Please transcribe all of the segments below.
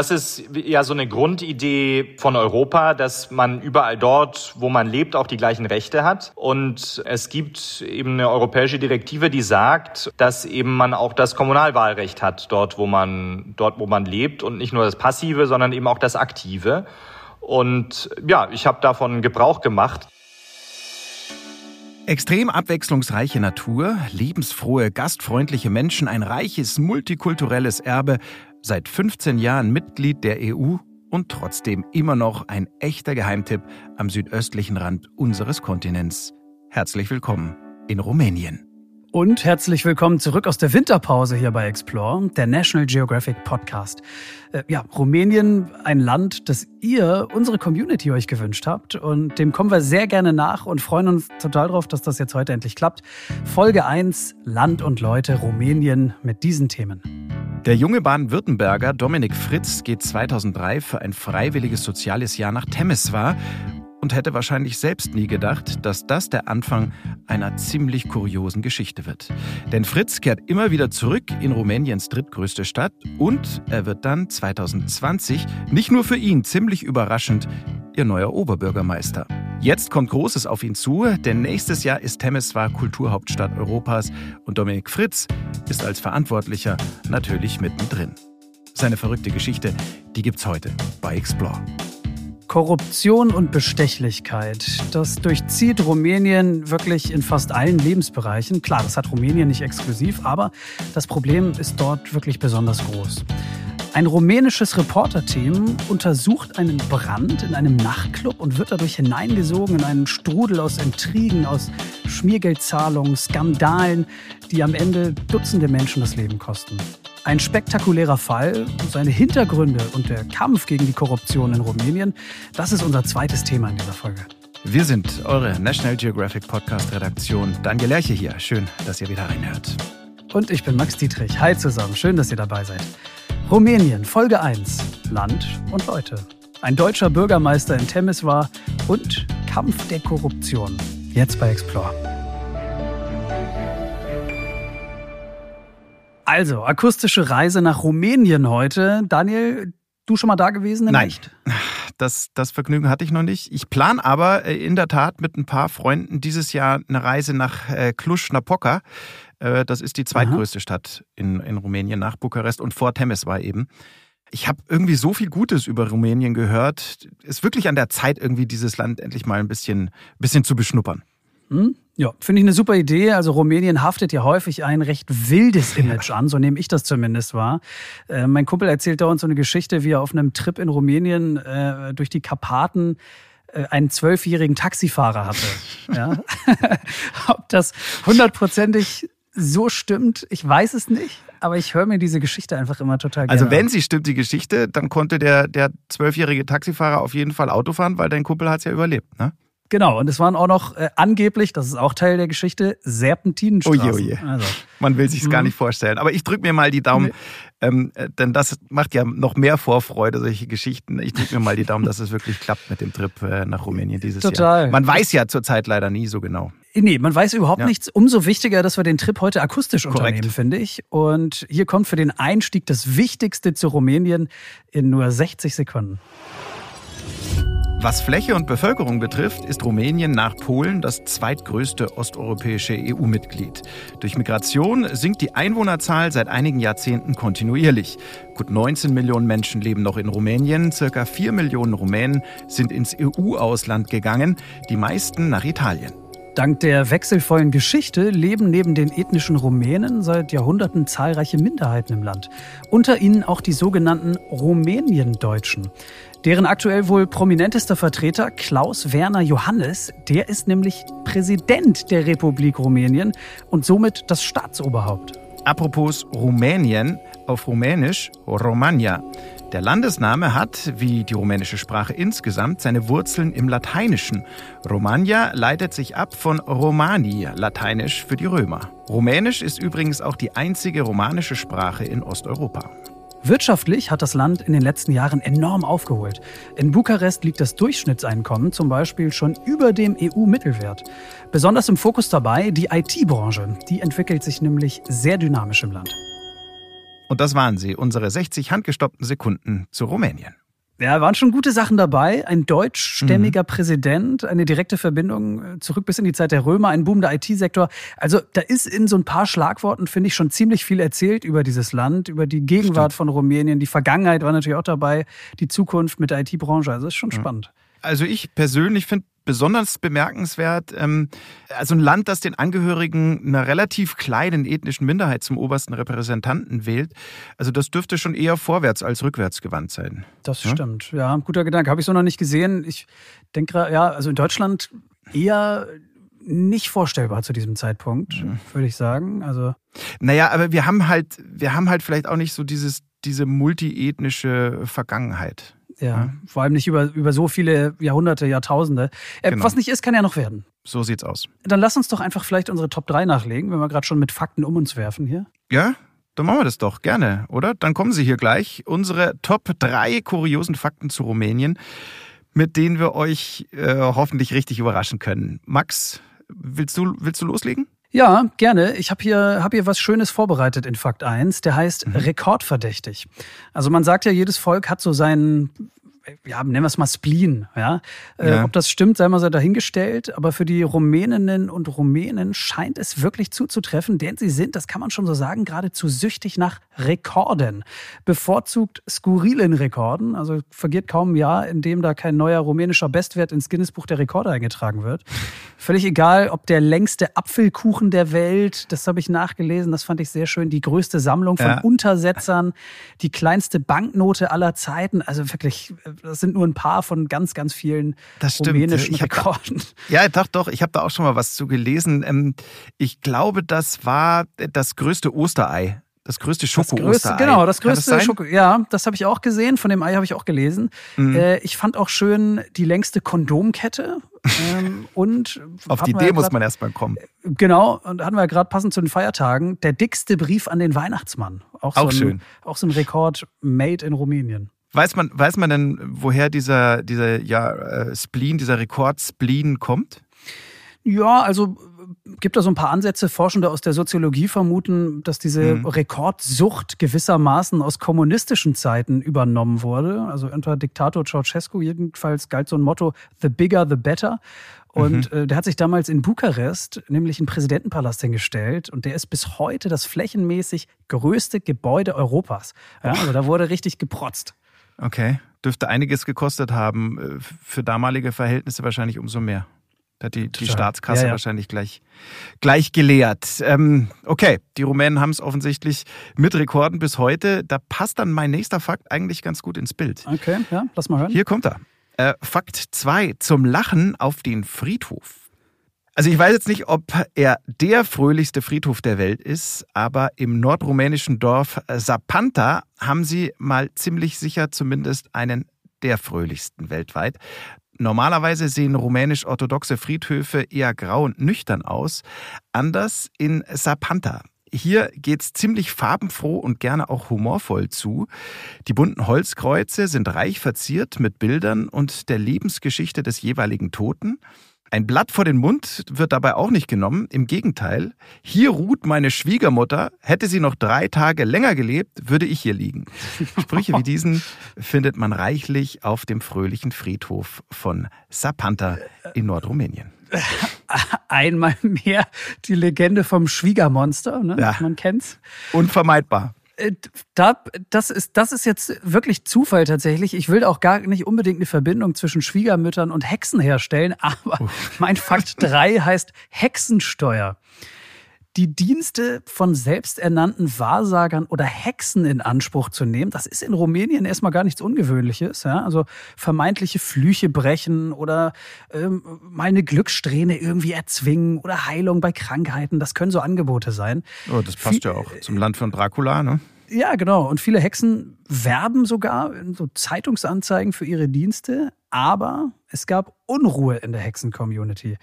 Das ist ja so eine Grundidee von Europa, dass man überall dort, wo man lebt, auch die gleichen Rechte hat. Und es gibt eben eine europäische Direktive, die sagt, dass eben man auch das Kommunalwahlrecht hat, dort, wo man, dort, wo man lebt und nicht nur das Passive, sondern eben auch das Aktive. Und ja, ich habe davon Gebrauch gemacht. Extrem abwechslungsreiche Natur, lebensfrohe, gastfreundliche Menschen, ein reiches multikulturelles Erbe, seit 15 Jahren Mitglied der EU und trotzdem immer noch ein echter Geheimtipp am südöstlichen Rand unseres Kontinents. Herzlich willkommen in Rumänien. Und herzlich willkommen zurück aus der Winterpause hier bei Explore, der National Geographic Podcast. Äh, ja, Rumänien, ein Land, das ihr, unsere Community euch gewünscht habt. Und dem kommen wir sehr gerne nach und freuen uns total drauf, dass das jetzt heute endlich klappt. Folge 1, Land und Leute, Rumänien mit diesen Themen. Der junge Baden-Württemberger Dominik Fritz geht 2003 für ein freiwilliges soziales Jahr nach Temeswar und hätte wahrscheinlich selbst nie gedacht, dass das der Anfang einer ziemlich kuriosen Geschichte wird. Denn Fritz kehrt immer wieder zurück in Rumäniens drittgrößte Stadt und er wird dann 2020 nicht nur für ihn ziemlich überraschend ihr neuer Oberbürgermeister. Jetzt kommt Großes auf ihn zu, denn nächstes Jahr ist Temeswar Kulturhauptstadt Europas und Dominik Fritz ist als Verantwortlicher natürlich mittendrin. Seine verrückte Geschichte, die gibt's heute bei Explore. Korruption und Bestechlichkeit, das durchzieht Rumänien wirklich in fast allen Lebensbereichen. Klar, das hat Rumänien nicht exklusiv, aber das Problem ist dort wirklich besonders groß. Ein rumänisches Reporterteam untersucht einen Brand in einem Nachtclub und wird dadurch hineingesogen in einen Strudel aus Intrigen, aus Schmiergeldzahlungen, Skandalen, die am Ende Dutzende Menschen das Leben kosten. Ein spektakulärer Fall, seine Hintergründe und der Kampf gegen die Korruption in Rumänien, das ist unser zweites Thema in dieser Folge. Wir sind eure National Geographic Podcast Redaktion. Daniel Lerche hier. Schön, dass ihr wieder reinhört. Und ich bin Max Dietrich. Hi zusammen. Schön, dass ihr dabei seid. Rumänien, Folge 1. Land und Leute. Ein deutscher Bürgermeister in Temeswar und Kampf der Korruption. Jetzt bei Explore. Also, akustische Reise nach Rumänien heute. Daniel, du schon mal da gewesen? Nein. Nicht? Das, das Vergnügen hatte ich noch nicht. Ich plane aber äh, in der Tat mit ein paar Freunden dieses Jahr eine Reise nach äh, Cluj-Napoca. Äh, das ist die zweitgrößte Aha. Stadt in, in Rumänien nach Bukarest und vor Temeswar eben. Ich habe irgendwie so viel Gutes über Rumänien gehört. Ist wirklich an der Zeit, irgendwie dieses Land endlich mal ein bisschen, bisschen zu beschnuppern. Hm? Ja, finde ich eine super Idee. Also Rumänien haftet ja häufig ein recht wildes Image an, so nehme ich das zumindest wahr. Äh, mein Kumpel erzählt da uns so eine Geschichte, wie er auf einem Trip in Rumänien äh, durch die Karpaten äh, einen zwölfjährigen Taxifahrer hatte. ja? Ob das hundertprozentig so stimmt, ich weiß es nicht. Aber ich höre mir diese Geschichte einfach immer total gerne. Also wenn sie stimmt, die Geschichte, dann konnte der der zwölfjährige Taxifahrer auf jeden Fall Auto fahren, weil dein Kumpel hat es ja überlebt, ne? Genau, und es waren auch noch äh, angeblich, das ist auch Teil der Geschichte, Serpentinenstraßen. Oje, oje. Also. Man will sich gar mhm. nicht vorstellen. Aber ich drücke mir mal die Daumen, nee. ähm, äh, denn das macht ja noch mehr Vorfreude, solche Geschichten. Ich drücke mir mal die Daumen, dass es wirklich klappt mit dem Trip äh, nach Rumänien dieses Total. Jahr. Man weiß ja zurzeit leider nie so genau. Nee, man weiß überhaupt ja. nichts. Umso wichtiger, dass wir den Trip heute akustisch Korrekt. unternehmen, finde ich. Und hier kommt für den Einstieg das Wichtigste zu Rumänien in nur 60 Sekunden. Was Fläche und Bevölkerung betrifft, ist Rumänien nach Polen das zweitgrößte osteuropäische EU-Mitglied. Durch Migration sinkt die Einwohnerzahl seit einigen Jahrzehnten kontinuierlich. Gut 19 Millionen Menschen leben noch in Rumänien, circa 4 Millionen Rumänen sind ins EU-Ausland gegangen, die meisten nach Italien. Dank der wechselvollen Geschichte leben neben den ethnischen Rumänen seit Jahrhunderten zahlreiche Minderheiten im Land. Unter ihnen auch die sogenannten Rumäniendeutschen. Deren aktuell wohl prominentester Vertreter, Klaus Werner Johannes, der ist nämlich Präsident der Republik Rumänien und somit das Staatsoberhaupt. Apropos Rumänien, auf Rumänisch Romagna. Der Landesname hat, wie die rumänische Sprache insgesamt, seine Wurzeln im Lateinischen. Romagna leitet sich ab von Romani, lateinisch für die Römer. Rumänisch ist übrigens auch die einzige romanische Sprache in Osteuropa. Wirtschaftlich hat das Land in den letzten Jahren enorm aufgeholt. In Bukarest liegt das Durchschnittseinkommen zum Beispiel schon über dem EU-Mittelwert. Besonders im Fokus dabei die IT-Branche. Die entwickelt sich nämlich sehr dynamisch im Land. Und das waren sie, unsere 60 handgestoppten Sekunden zu Rumänien. Ja, waren schon gute Sachen dabei. Ein deutschstämmiger mhm. Präsident, eine direkte Verbindung äh, zurück bis in die Zeit der Römer, ein boomender IT-Sektor. Also da ist in so ein paar Schlagworten, finde ich, schon ziemlich viel erzählt über dieses Land, über die Gegenwart Stimmt. von Rumänien. Die Vergangenheit war natürlich auch dabei, die Zukunft mit der IT-Branche. Also ist schon ja. spannend. Also ich persönlich finde besonders bemerkenswert, ähm, also ein Land, das den Angehörigen einer relativ kleinen ethnischen Minderheit zum obersten Repräsentanten wählt, also das dürfte schon eher vorwärts als rückwärts gewandt sein. Das ja? stimmt, ja, guter Gedanke. Habe ich so noch nicht gesehen. Ich denke, ja, also in Deutschland eher nicht vorstellbar zu diesem Zeitpunkt, mhm. würde ich sagen. Also naja, aber wir haben halt, wir haben halt vielleicht auch nicht so dieses, diese multiethnische Vergangenheit. Ja, vor allem nicht über, über so viele Jahrhunderte, Jahrtausende. Äh, genau. Was nicht ist, kann ja noch werden. So sieht's aus. Dann lass uns doch einfach vielleicht unsere Top 3 nachlegen, wenn wir gerade schon mit Fakten um uns werfen hier. Ja, dann machen wir das doch gerne, oder? Dann kommen sie hier gleich. Unsere Top 3 kuriosen Fakten zu Rumänien, mit denen wir euch äh, hoffentlich richtig überraschen können. Max, willst du, willst du loslegen? Ja, gerne. Ich habe hier, hab hier was Schönes vorbereitet in Fakt 1. Der heißt mhm. Rekordverdächtig. Also man sagt ja, jedes Volk hat so seinen ja, nennen wir es mal Spleen, ja. Äh, ja. ob das stimmt, sei mal so dahingestellt. Aber für die Rumäninnen und Rumänen scheint es wirklich zuzutreffen, denn sie sind, das kann man schon so sagen, geradezu süchtig nach Rekorden. Bevorzugt skurrilen Rekorden. Also vergeht kaum ein Jahr, in dem da kein neuer rumänischer Bestwert ins Guinness-Buch der Rekorde eingetragen wird. Völlig egal, ob der längste Apfelkuchen der Welt, das habe ich nachgelesen, das fand ich sehr schön, die größte Sammlung von ja. Untersetzern, die kleinste Banknote aller Zeiten. Also wirklich das sind nur ein paar von ganz, ganz vielen das rumänischen ich Rekorden. Da, ja, doch, doch, ich habe da auch schon mal was zu gelesen. Ähm, ich glaube, das war das größte Osterei. Das größte Schoko-Osterei. Genau, das größte das Schoko. Ja, das habe ich auch gesehen. Von dem Ei habe ich auch gelesen. Mhm. Äh, ich fand auch schön die längste Kondomkette. ähm, und auf die Idee ja muss man erstmal kommen. Genau, und hatten wir ja gerade passend zu den Feiertagen der dickste Brief an den Weihnachtsmann. Auch, auch so ein, schön. Auch so ein Rekord made in Rumänien. Weiß man, weiß man denn, woher dieser, dieser ja, äh, Spleen, dieser Rekord-Spleen kommt? Ja, also gibt da so ein paar Ansätze. Forschende aus der Soziologie vermuten, dass diese mhm. Rekordsucht gewissermaßen aus kommunistischen Zeiten übernommen wurde. Also unter Diktator Ceausescu jedenfalls galt so ein Motto, the bigger, the better. Und mhm. äh, der hat sich damals in Bukarest nämlich einen Präsidentenpalast hingestellt und der ist bis heute das flächenmäßig größte Gebäude Europas. Ja, also da wurde richtig geprotzt. Okay, dürfte einiges gekostet haben. Äh, für damalige Verhältnisse wahrscheinlich umso mehr. Da hat die, die Staatskasse ja, ja. wahrscheinlich gleich, gleich geleert. Ähm, okay, die Rumänen haben es offensichtlich mit Rekorden bis heute. Da passt dann mein nächster Fakt eigentlich ganz gut ins Bild. Okay, ja, lass mal hören. Hier kommt er. Äh, Fakt 2. Zum Lachen auf den Friedhof. Also ich weiß jetzt nicht, ob er der fröhlichste Friedhof der Welt ist, aber im nordrumänischen Dorf Sapanta haben sie mal ziemlich sicher zumindest einen der fröhlichsten weltweit. Normalerweise sehen rumänisch-orthodoxe Friedhöfe eher grau und nüchtern aus. Anders in Sapanta. Hier geht's ziemlich farbenfroh und gerne auch humorvoll zu. Die bunten Holzkreuze sind reich verziert mit Bildern und der Lebensgeschichte des jeweiligen Toten. Ein Blatt vor den Mund wird dabei auch nicht genommen. Im Gegenteil, hier ruht meine Schwiegermutter. Hätte sie noch drei Tage länger gelebt, würde ich hier liegen. Sprüche wie diesen findet man reichlich auf dem fröhlichen Friedhof von Sapanta in Nordrumänien. Einmal mehr die Legende vom Schwiegermonster, ne? Ja. man kennt's. Unvermeidbar. Äh, da, das, ist, das ist jetzt wirklich Zufall tatsächlich. Ich will auch gar nicht unbedingt eine Verbindung zwischen Schwiegermüttern und Hexen herstellen, aber Uff. mein Fakt 3 heißt Hexensteuer die Dienste von selbsternannten Wahrsagern oder Hexen in Anspruch zu nehmen, das ist in Rumänien erstmal gar nichts Ungewöhnliches. Ja? Also vermeintliche Flüche brechen oder ähm, mal eine Glückssträhne irgendwie erzwingen oder Heilung bei Krankheiten, das können so Angebote sein. Oh, das passt Viel, ja auch zum Land von Dracula, ne? Ja, genau. Und viele Hexen werben sogar in so Zeitungsanzeigen für ihre Dienste, aber es gab Unruhe in der Hexen-Community.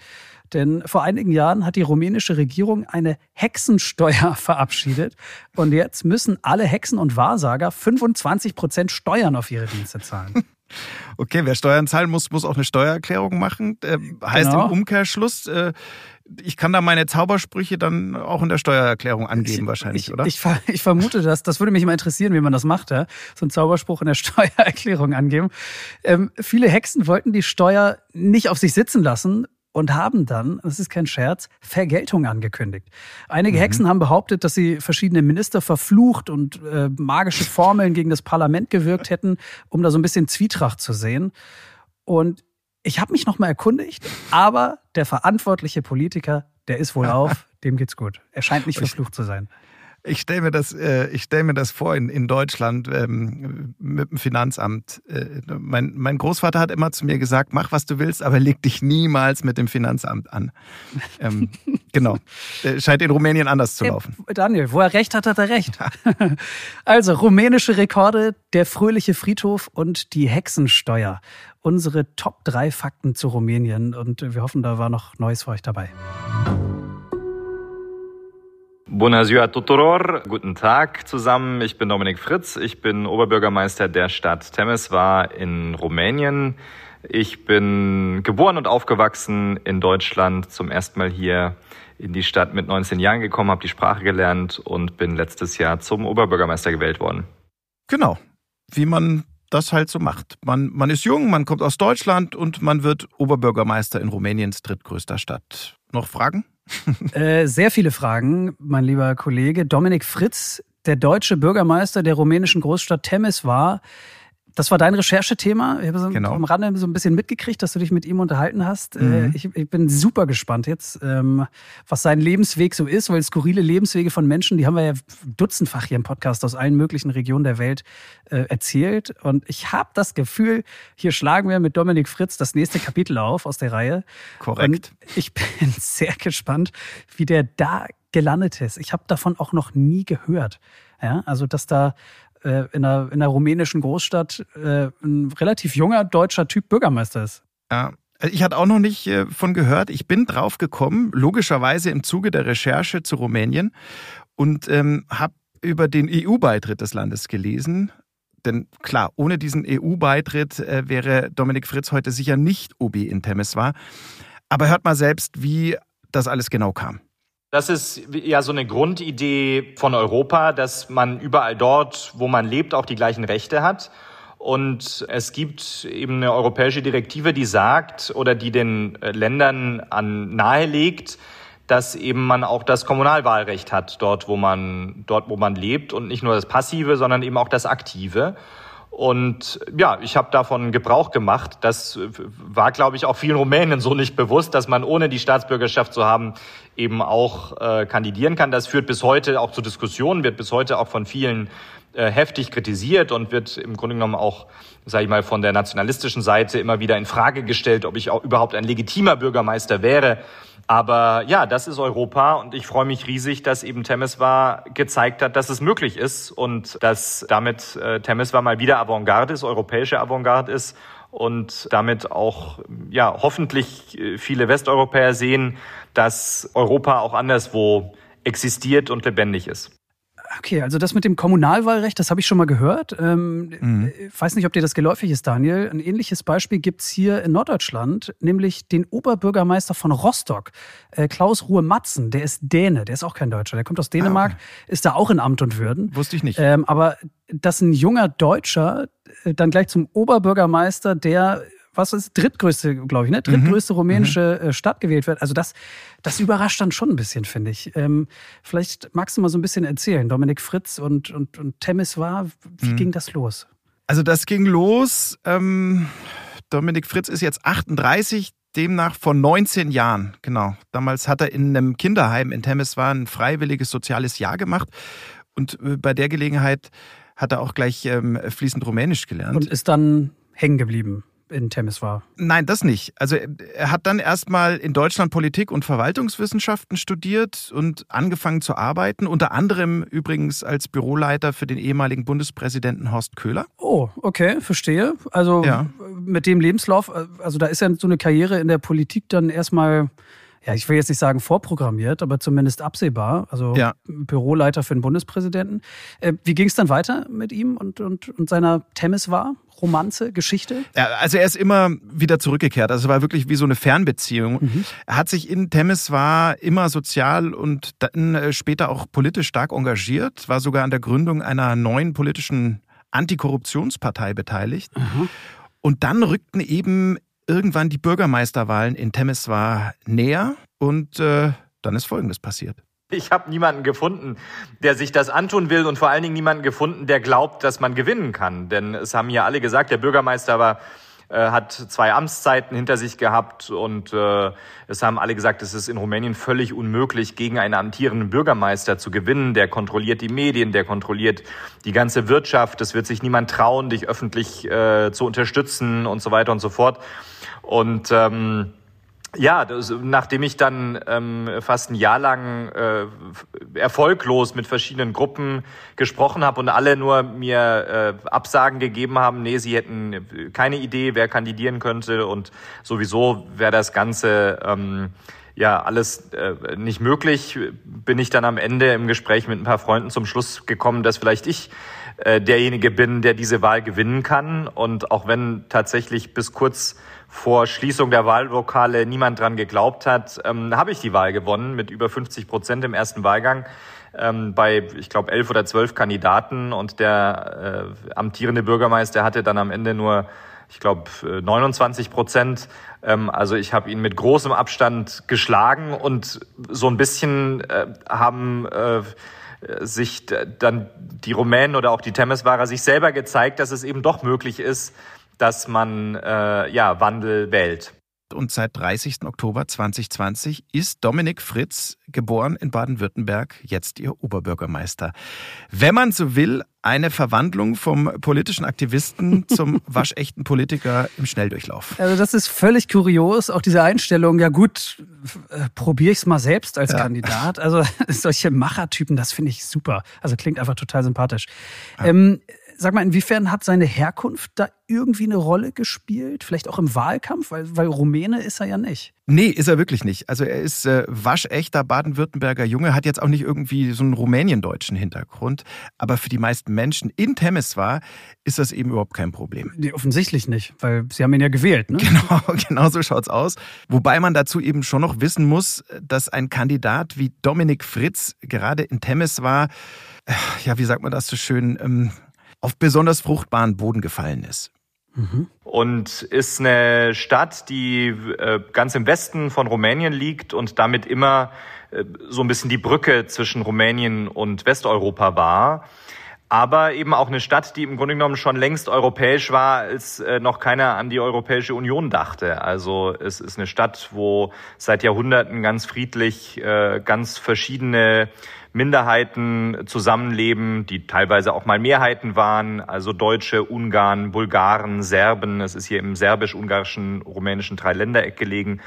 Denn vor einigen Jahren hat die rumänische Regierung eine Hexensteuer verabschiedet. Und jetzt müssen alle Hexen und Wahrsager 25 Prozent Steuern auf ihre Dienste zahlen. Okay, wer Steuern zahlen muss, muss auch eine Steuererklärung machen. Äh, heißt genau. im Umkehrschluss, äh, ich kann da meine Zaubersprüche dann auch in der Steuererklärung angeben, ich, wahrscheinlich, ich, oder? Ich, ich, vermute das. Das würde mich immer interessieren, wie man das macht, ja? so einen Zauberspruch in der Steuererklärung angeben. Ähm, viele Hexen wollten die Steuer nicht auf sich sitzen lassen und haben dann, das ist kein Scherz, Vergeltung angekündigt. Einige mhm. Hexen haben behauptet, dass sie verschiedene Minister verflucht und äh, magische Formeln gegen das Parlament gewirkt hätten, um da so ein bisschen Zwietracht zu sehen. Und ich habe mich nochmal erkundigt, aber der verantwortliche Politiker, der ist wohl auf, dem geht's gut. Er scheint nicht verflucht zu sein. Ich stelle mir das, äh, ich stell mir das vor in, in Deutschland ähm, mit dem Finanzamt. Äh, mein, mein Großvater hat immer zu mir gesagt, mach was du willst, aber leg dich niemals mit dem Finanzamt an. Ähm, genau. Äh, scheint in Rumänien anders zu laufen. Daniel, wo er recht hat, hat er recht. also rumänische Rekorde, der fröhliche Friedhof und die Hexensteuer. Unsere Top 3 Fakten zu Rumänien und wir hoffen, da war noch Neues für euch dabei. Bună ziua tuturor, guten Tag zusammen. Ich bin Dominik Fritz, ich bin Oberbürgermeister der Stadt Temeswar in Rumänien. Ich bin geboren und aufgewachsen in Deutschland, zum ersten Mal hier in die Stadt mit 19 Jahren gekommen, habe die Sprache gelernt und bin letztes Jahr zum Oberbürgermeister gewählt worden. Genau, wie man das halt so macht. Man, man ist jung, man kommt aus Deutschland und man wird Oberbürgermeister in Rumäniens drittgrößter Stadt. Noch Fragen? äh, sehr viele Fragen, mein lieber Kollege. Dominik Fritz, der deutsche Bürgermeister der rumänischen Großstadt Temes war. Das war dein Recherchethema. Ich habe so genau. am Rande so ein bisschen mitgekriegt, dass du dich mit ihm unterhalten hast. Äh, mhm. Ich, ich, bin super gespannt jetzt, ähm, was sein Lebensweg so ist, weil skurrile Lebenswege von Menschen, die haben wir ja dutzendfach hier im Podcast aus allen möglichen Regionen der Welt äh, erzählt. Und ich habe das Gefühl, hier schlagen wir mit Dominik Fritz das nächste Kapitel auf aus der Reihe. Korrekt. Und ich bin sehr gespannt, wie der da gelandet ist. Ich habe davon auch noch nie gehört. Ja, also dass da äh, in, einer, in einer rumänischen Großstadt äh, ein relativ junger deutscher Typ Bürgermeister ist. Ja. Also ich hatte auch noch nicht äh, von gehört. Ich bin drauf gekommen, logischerweise im Zuge der Recherche zu Rumänien und ähm, habe über den EU-Beitritt des Landes gelesen. Denn klar, ohne diesen EU-Beitritt äh, wäre Dominik Fritz heute sicher nicht OB in Temeswar. Aber hört mal selbst, wie das alles genau kam. Das ist ja so eine Grundidee von Europa, dass man überall dort, wo man lebt, auch die gleichen Rechte hat. Und es gibt eben eine europäische Direktive, die sagt oder die den äh, Ländern an nahelegt, dass eben man auch das Kommunalwahlrecht hat, dort wo man, dort wo man lebt und nicht nur das Passive, sondern eben auch das Aktive. Und ja, ich habe davon Gebrauch gemacht. Das war, glaube ich, auch vielen Rumänen so nicht bewusst, dass man ohne die Staatsbürgerschaft zu haben eben auch äh, kandidieren kann. Das führt bis heute auch zu Diskussionen, wird bis heute auch von vielen äh, heftig kritisiert und wird im Grunde genommen auch, sage ich mal, von der nationalistischen Seite immer wieder in Frage gestellt, ob ich auch überhaupt ein legitimer Bürgermeister wäre. Aber ja, das ist Europa und ich freue mich riesig, dass eben Temeswar gezeigt hat, dass es möglich ist und dass damit äh, Temeswar mal wieder Avantgarde ist, europäische Avantgarde ist und damit auch ja hoffentlich äh, viele Westeuropäer sehen, dass Europa auch anderswo existiert und lebendig ist. Okay, also das mit dem Kommunalwahlrecht, das habe ich schon mal gehört. Ähm, mhm. Ich weiß nicht, ob dir das geläufig ist, Daniel. Ein ähnliches Beispiel gibt es hier in Norddeutschland, nämlich den Oberbürgermeister von Rostock, äh, Klaus Ruhe-Matzen. Der ist Däne, der ist auch kein Deutscher. Der kommt aus Dänemark, ah, okay. ist da auch in Amt und Würden. Wusste ich nicht. Ähm, aber dass ein junger Deutscher äh, dann gleich zum Oberbürgermeister der was ist drittgrößte, glaube ich, ne? Drittgrößte mhm. rumänische mhm. Stadt gewählt wird. Also das, das überrascht dann schon ein bisschen, finde ich. Ähm, vielleicht magst du mal so ein bisschen erzählen. Dominik Fritz und, und, und Temis war, wie mhm. ging das los? Also das ging los. Ähm, Dominik Fritz ist jetzt 38, demnach vor 19 Jahren, genau. Damals hat er in einem Kinderheim in Temeswar ein freiwilliges soziales Jahr gemacht. Und äh, bei der Gelegenheit hat er auch gleich ähm, fließend Rumänisch gelernt. Und ist dann hängen geblieben in Temis war. Nein, das nicht. Also er hat dann erstmal in Deutschland Politik und Verwaltungswissenschaften studiert und angefangen zu arbeiten, unter anderem übrigens als Büroleiter für den ehemaligen Bundespräsidenten Horst Köhler. Oh, okay, verstehe. Also ja. mit dem Lebenslauf, also da ist ja so eine Karriere in der Politik dann erstmal ja, ich will jetzt nicht sagen vorprogrammiert, aber zumindest absehbar. Also ja. Büroleiter für den Bundespräsidenten. Äh, wie ging es dann weiter mit ihm und, und, und seiner Temeswar? Romanze, Geschichte? Ja, also er ist immer wieder zurückgekehrt. Also es war wirklich wie so eine Fernbeziehung. Mhm. Er hat sich in Temeswar immer sozial und dann äh, später auch politisch stark engagiert, war sogar an der Gründung einer neuen politischen Antikorruptionspartei beteiligt. Mhm. Und dann rückten eben irgendwann die Bürgermeisterwahlen in Temeswar näher und äh, dann ist Folgendes passiert. Ich habe niemanden gefunden, der sich das antun will und vor allen Dingen niemanden gefunden, der glaubt, dass man gewinnen kann. Denn es haben ja alle gesagt, der Bürgermeister war äh, hat zwei Amtszeiten hinter sich gehabt und äh, es haben alle gesagt, es ist in Rumänien völlig unmöglich, gegen einen amtierenden Bürgermeister zu gewinnen. Der kontrolliert die Medien, der kontrolliert die ganze Wirtschaft. Es wird sich niemand trauen, dich öffentlich äh, zu unterstützen und so weiter und so fort. Und ähm, ja, das, nachdem ich dann ähm, fast ein Jahr lang äh, erfolglos mit verschiedenen Gruppen gesprochen habe und alle nur mir äh, Absagen gegeben haben, nee, sie hätten keine Idee, wer kandidieren könnte und sowieso wäre das Ganze ähm, ja alles äh, nicht möglich, bin ich dann am Ende im Gespräch mit ein paar Freunden zum Schluss gekommen, dass vielleicht ich äh, derjenige bin, der diese Wahl gewinnen kann. Und auch wenn tatsächlich bis kurz vor Schließung der Wahllokale niemand dran geglaubt hat, ähm, habe ich die Wahl gewonnen mit über 50 Prozent im ersten Wahlgang ähm, bei, ich glaube, elf oder zwölf Kandidaten und der äh, amtierende Bürgermeister hatte dann am Ende nur, ich glaube, 29 Prozent. Ähm, also ich habe ihn mit großem Abstand geschlagen und so ein bisschen äh, haben äh, sich dann die Rumänen oder auch die Temeswarer sich selber gezeigt, dass es eben doch möglich ist, dass man äh, ja Wandel wählt. Und seit 30. Oktober 2020 ist Dominik Fritz, geboren in Baden-Württemberg, jetzt ihr Oberbürgermeister. Wenn man so will, eine Verwandlung vom politischen Aktivisten zum waschechten Politiker im Schnelldurchlauf. Also das ist völlig kurios, auch diese Einstellung, ja gut, äh, probiere ich es mal selbst als ja. Kandidat. Also solche Machertypen, das finde ich super. Also klingt einfach total sympathisch. Ja. Ähm, Sag mal, inwiefern hat seine Herkunft da irgendwie eine Rolle gespielt? Vielleicht auch im Wahlkampf? Weil, weil Rumäne ist er ja nicht. Nee, ist er wirklich nicht. Also er ist äh, waschechter Baden-Württemberger Junge, hat jetzt auch nicht irgendwie so einen rumäniendeutschen Hintergrund. Aber für die meisten Menschen in Temeswar ist das eben überhaupt kein Problem. Nee, offensichtlich nicht, weil sie haben ihn ja gewählt, ne? Genau, genau so schaut's aus. Wobei man dazu eben schon noch wissen muss, dass ein Kandidat wie Dominik Fritz gerade in Temeswar, äh, ja, wie sagt man das so schön, ähm, auf besonders fruchtbaren Boden gefallen ist. Mhm. Und ist eine Stadt, die äh, ganz im Westen von Rumänien liegt und damit immer äh, so ein bisschen die Brücke zwischen Rumänien und Westeuropa war. Aber eben auch eine Stadt, die im Grunde genommen schon längst europäisch war, als äh, noch keiner an die Europäische Union dachte. Also es ist eine Stadt, wo seit Jahrhunderten ganz friedlich ganz verschiedene Minderheiten zusammenleben, die teilweise auch mal Mehrheiten waren, also Deutsche, Ungarn, Bulgaren, Serben. Es ist hier im serbisch-ungarischen, rumänischen Dreiländereck gelegen.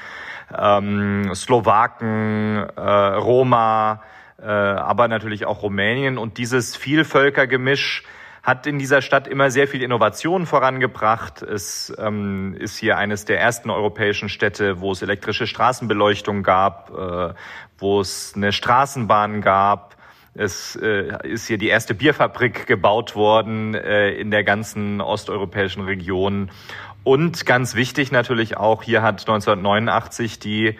Ähm, Slowaken, äh, Roma, äh, aber natürlich auch Rumänien. Und dieses Vielvölkergemisch hat in dieser Stadt immer sehr viel Innovation vorangebracht. Es ähm, ist hier eines der ersten europäischen Städte, wo es elektrische Straßenbeleuchtung gab, äh, wo es eine Straßenbahn gab. Es äh, ist hier die erste Bierfabrik gebaut worden äh, in der ganzen osteuropäischen Region. Und ganz wichtig natürlich auch, hier hat 1989 die äh,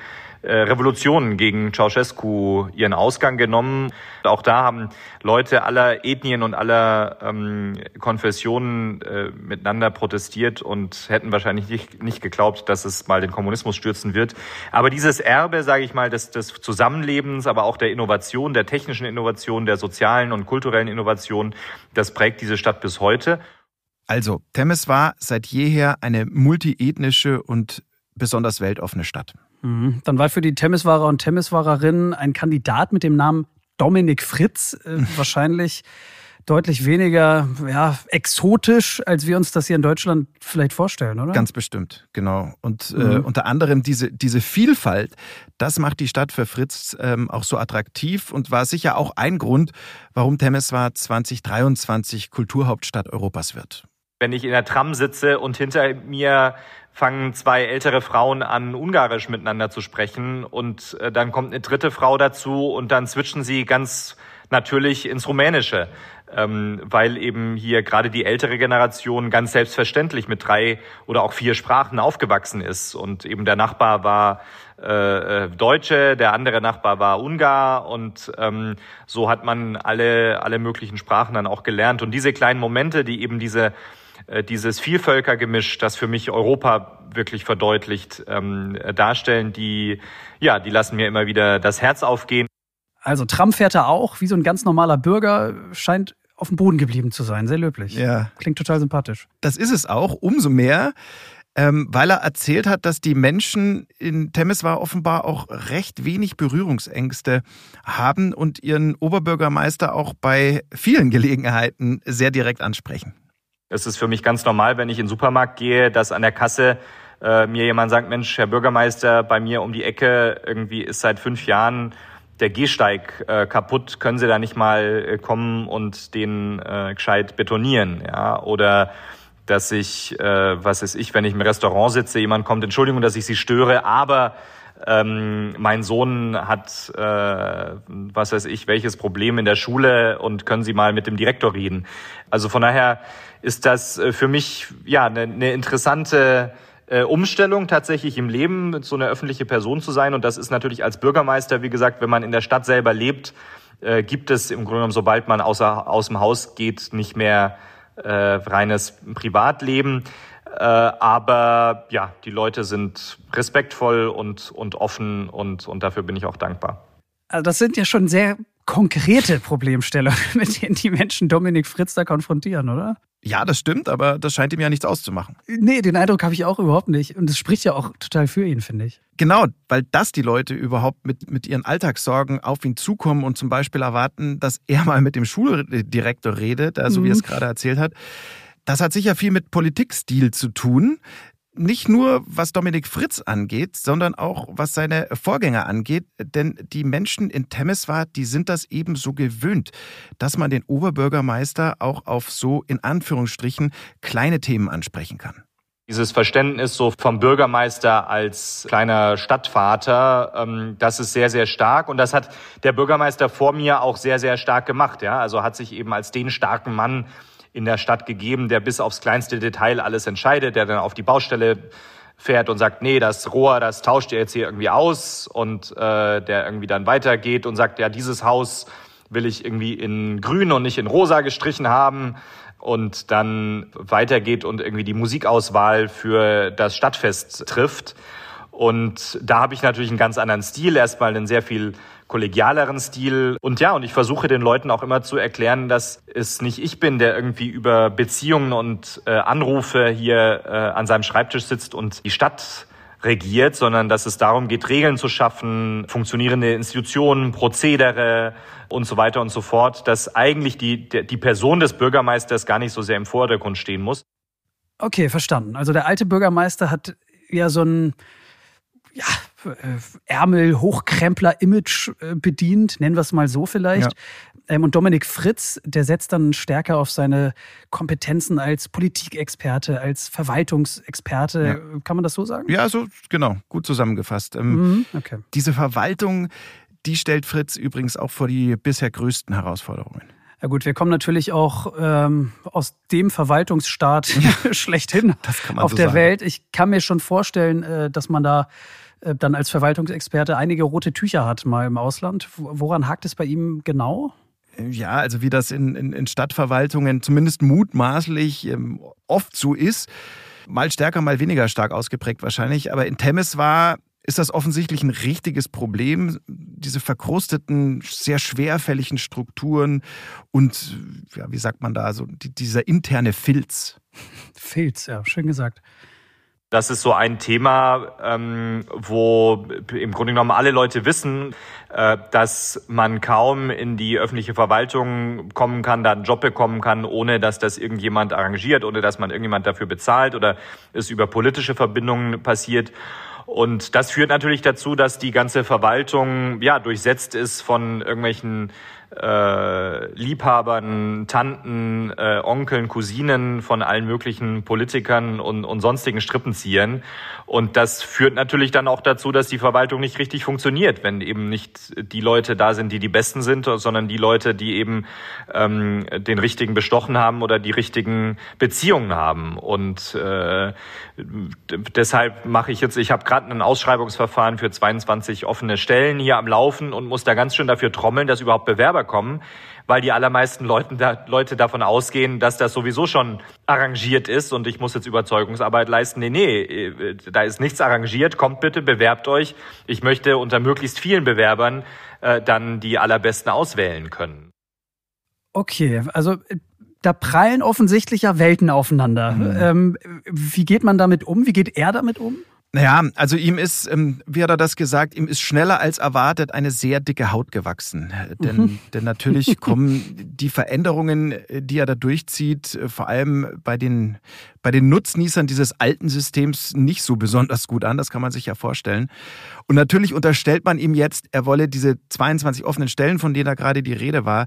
Revolutionen gegen Ceausescu ihren Ausgang genommen. Auch da haben Leute aller Ethnien und aller ähm, Konfessionen äh, miteinander protestiert und hätten wahrscheinlich nicht, nicht geglaubt, dass es mal den Kommunismus stürzen wird. Aber dieses Erbe, sage ich mal, des, des Zusammenlebens, aber auch der Innovation, der technischen Innovation, der sozialen und kulturellen Innovation, das prägt diese Stadt bis heute. Also, Temes war seit jeher eine multiethnische und besonders weltoffene Stadt. Mhm. Dann war für die Temeswarer und Temeswarerinnen ein Kandidat mit dem Namen Dominik Fritz äh, wahrscheinlich deutlich weniger ja, exotisch, als wir uns das hier in Deutschland vielleicht vorstellen, oder? Ganz bestimmt, genau. Und äh, mhm. äh, unter anderem diese, diese Vielfalt, das macht die Stadt für Fritz ähm, auch so attraktiv und war sicher auch ein Grund, warum Temeswar 2023 Kulturhauptstadt Europas wird. Wenn ich in der Tram sitze und hinter mir fangen zwei ältere Frauen an, Ungarisch miteinander zu sprechen und äh, dann kommt eine dritte Frau dazu und dann switchen sie ganz natürlich ins Rumänische, ähm, weil eben hier gerade die ältere Generation ganz selbstverständlich mit drei oder auch vier Sprachen aufgewachsen ist. Und eben der Nachbar war äh, äh, Deutsche, der andere Nachbar war Ungar und ähm, so hat man alle alle möglichen Sprachen dann auch gelernt. Und diese kleinen Momente, die eben diese dieses Vielvölkergemisch, das für mich Europa wirklich verdeutlicht, ähm, darstellen, die, ja, die lassen mir immer wieder das Herz aufgehen. Also Trump fährt er auch, wie so ein ganz normaler Bürger, scheint auf dem Boden geblieben zu sein. Sehr löblich. Ja. Klingt total sympathisch. Das ist es auch, umso mehr, ähm, weil er erzählt hat, dass die Menschen in Temeswar offenbar auch recht wenig Berührungsängste haben und ihren Oberbürgermeister auch bei vielen Gelegenheiten sehr direkt ansprechen. Es ist für mich ganz normal, wenn ich in den Supermarkt gehe, dass an der Kasse äh, mir jemand sagt, Mensch, Herr Bürgermeister, bei mir um die Ecke irgendwie ist seit fünf Jahren der Gehsteig äh, kaputt, können Sie da nicht mal äh, kommen und den äh, gescheit betonieren, ja? Oder dass ich, äh, was ist ich, wenn ich im Restaurant sitze, jemand kommt, Entschuldigung, dass ich Sie störe, aber ähm, mein Sohn hat, äh, was weiß ich, welches Problem in der Schule und können Sie mal mit dem Direktor reden. Also von daher ist das äh, für mich ja eine, eine interessante äh, Umstellung tatsächlich im Leben, so eine öffentliche Person zu sein. Und das ist natürlich als Bürgermeister, wie gesagt, wenn man in der Stadt selber lebt, äh, gibt es im Grunde genommen, sobald man außer, aus dem Haus geht, nicht mehr äh, reines Privatleben. Äh, aber ja, die Leute sind respektvoll und, und offen und, und dafür bin ich auch dankbar. Also das sind ja schon sehr konkrete Problemstellungen, mit denen die Menschen Dominik Fritz da konfrontieren, oder? Ja, das stimmt, aber das scheint ihm ja nichts auszumachen. Nee, den Eindruck habe ich auch überhaupt nicht. Und es spricht ja auch total für ihn, finde ich. Genau, weil das die Leute überhaupt mit, mit ihren Alltagssorgen auf ihn zukommen und zum Beispiel erwarten, dass er mal mit dem Schuldirektor redet, also mhm. wie er es gerade erzählt hat. Das hat sicher viel mit Politikstil zu tun. Nicht nur was Dominik Fritz angeht, sondern auch was seine Vorgänger angeht. Denn die Menschen in Temeswar, die sind das eben so gewöhnt, dass man den Oberbürgermeister auch auf so in Anführungsstrichen kleine Themen ansprechen kann. Dieses Verständnis so vom Bürgermeister als kleiner Stadtvater, ähm, das ist sehr, sehr stark. Und das hat der Bürgermeister vor mir auch sehr, sehr stark gemacht. Ja, also hat sich eben als den starken Mann in der Stadt gegeben, der bis aufs kleinste Detail alles entscheidet, der dann auf die Baustelle fährt und sagt, nee, das Rohr, das tauscht ihr jetzt hier irgendwie aus und äh, der irgendwie dann weitergeht und sagt, ja, dieses Haus will ich irgendwie in grün und nicht in rosa gestrichen haben und dann weitergeht und irgendwie die Musikauswahl für das Stadtfest trifft. Und da habe ich natürlich einen ganz anderen Stil, erstmal einen sehr viel kollegialeren Stil. Und ja, und ich versuche den Leuten auch immer zu erklären, dass es nicht ich bin, der irgendwie über Beziehungen und äh, Anrufe hier äh, an seinem Schreibtisch sitzt und die Stadt regiert, sondern dass es darum geht, Regeln zu schaffen, funktionierende Institutionen, Prozedere und so weiter und so fort, dass eigentlich die, die Person des Bürgermeisters gar nicht so sehr im Vordergrund stehen muss. Okay, verstanden. Also der alte Bürgermeister hat ja so ein ja, äh, Ärmel, Hochkrempler, Image äh, bedient, nennen wir es mal so vielleicht. Ja. Ähm, und Dominik Fritz, der setzt dann stärker auf seine Kompetenzen als Politikexperte, als Verwaltungsexperte. Ja. Kann man das so sagen? Ja, so genau, gut zusammengefasst. Ähm, mhm, okay. Diese Verwaltung, die stellt Fritz übrigens auch vor die bisher größten Herausforderungen. Ja gut, wir kommen natürlich auch ähm, aus dem Verwaltungsstaat schlechthin auf so der sagen. Welt. Ich kann mir schon vorstellen, äh, dass man da dann als Verwaltungsexperte einige rote Tücher hat mal im Ausland. Woran hakt es bei ihm genau? Ja, also wie das in, in, in Stadtverwaltungen zumindest mutmaßlich ähm, oft so ist. Mal stärker, mal weniger stark ausgeprägt wahrscheinlich. Aber in Temmes war ist das offensichtlich ein richtiges Problem, diese verkrusteten, sehr schwerfälligen Strukturen und, ja, wie sagt man da, so dieser interne Filz. Filz, ja, schön gesagt. Das ist so ein Thema, ähm, wo im Grunde genommen alle Leute wissen, äh, dass man kaum in die öffentliche Verwaltung kommen kann, da einen Job bekommen kann, ohne dass das irgendjemand arrangiert, ohne dass man irgendjemand dafür bezahlt oder es über politische Verbindungen passiert. Und das führt natürlich dazu, dass die ganze Verwaltung ja durchsetzt ist von irgendwelchen äh, Liebhabern, Tanten, äh, Onkeln, Cousinen von allen möglichen Politikern und, und sonstigen Strippenziehern. Und das führt natürlich dann auch dazu, dass die Verwaltung nicht richtig funktioniert, wenn eben nicht die Leute da sind, die die Besten sind, sondern die Leute, die eben ähm, den richtigen bestochen haben oder die richtigen Beziehungen haben. Und äh, deshalb mache ich jetzt, ich habe gerade ein Ausschreibungsverfahren für 22 offene Stellen hier am Laufen und muss da ganz schön dafür trommeln, dass überhaupt Bewerber kommen weil die allermeisten Leute, da, Leute davon ausgehen, dass das sowieso schon arrangiert ist und ich muss jetzt Überzeugungsarbeit leisten. Nee, nee, äh, da ist nichts arrangiert. Kommt bitte, bewerbt euch. Ich möchte unter möglichst vielen Bewerbern äh, dann die allerbesten auswählen können. Okay, also äh, da prallen offensichtlich ja Welten aufeinander. Mhm. Ähm, wie geht man damit um? Wie geht er damit um? Naja, also ihm ist, ähm, wie hat er das gesagt, ihm ist schneller als erwartet eine sehr dicke Haut gewachsen. Denn, mhm. denn natürlich kommen die Veränderungen, die er da durchzieht, vor allem bei den, bei den Nutznießern dieses alten Systems nicht so besonders gut an. Das kann man sich ja vorstellen. Und natürlich unterstellt man ihm jetzt, er wolle diese 22 offenen Stellen, von denen da gerade die Rede war,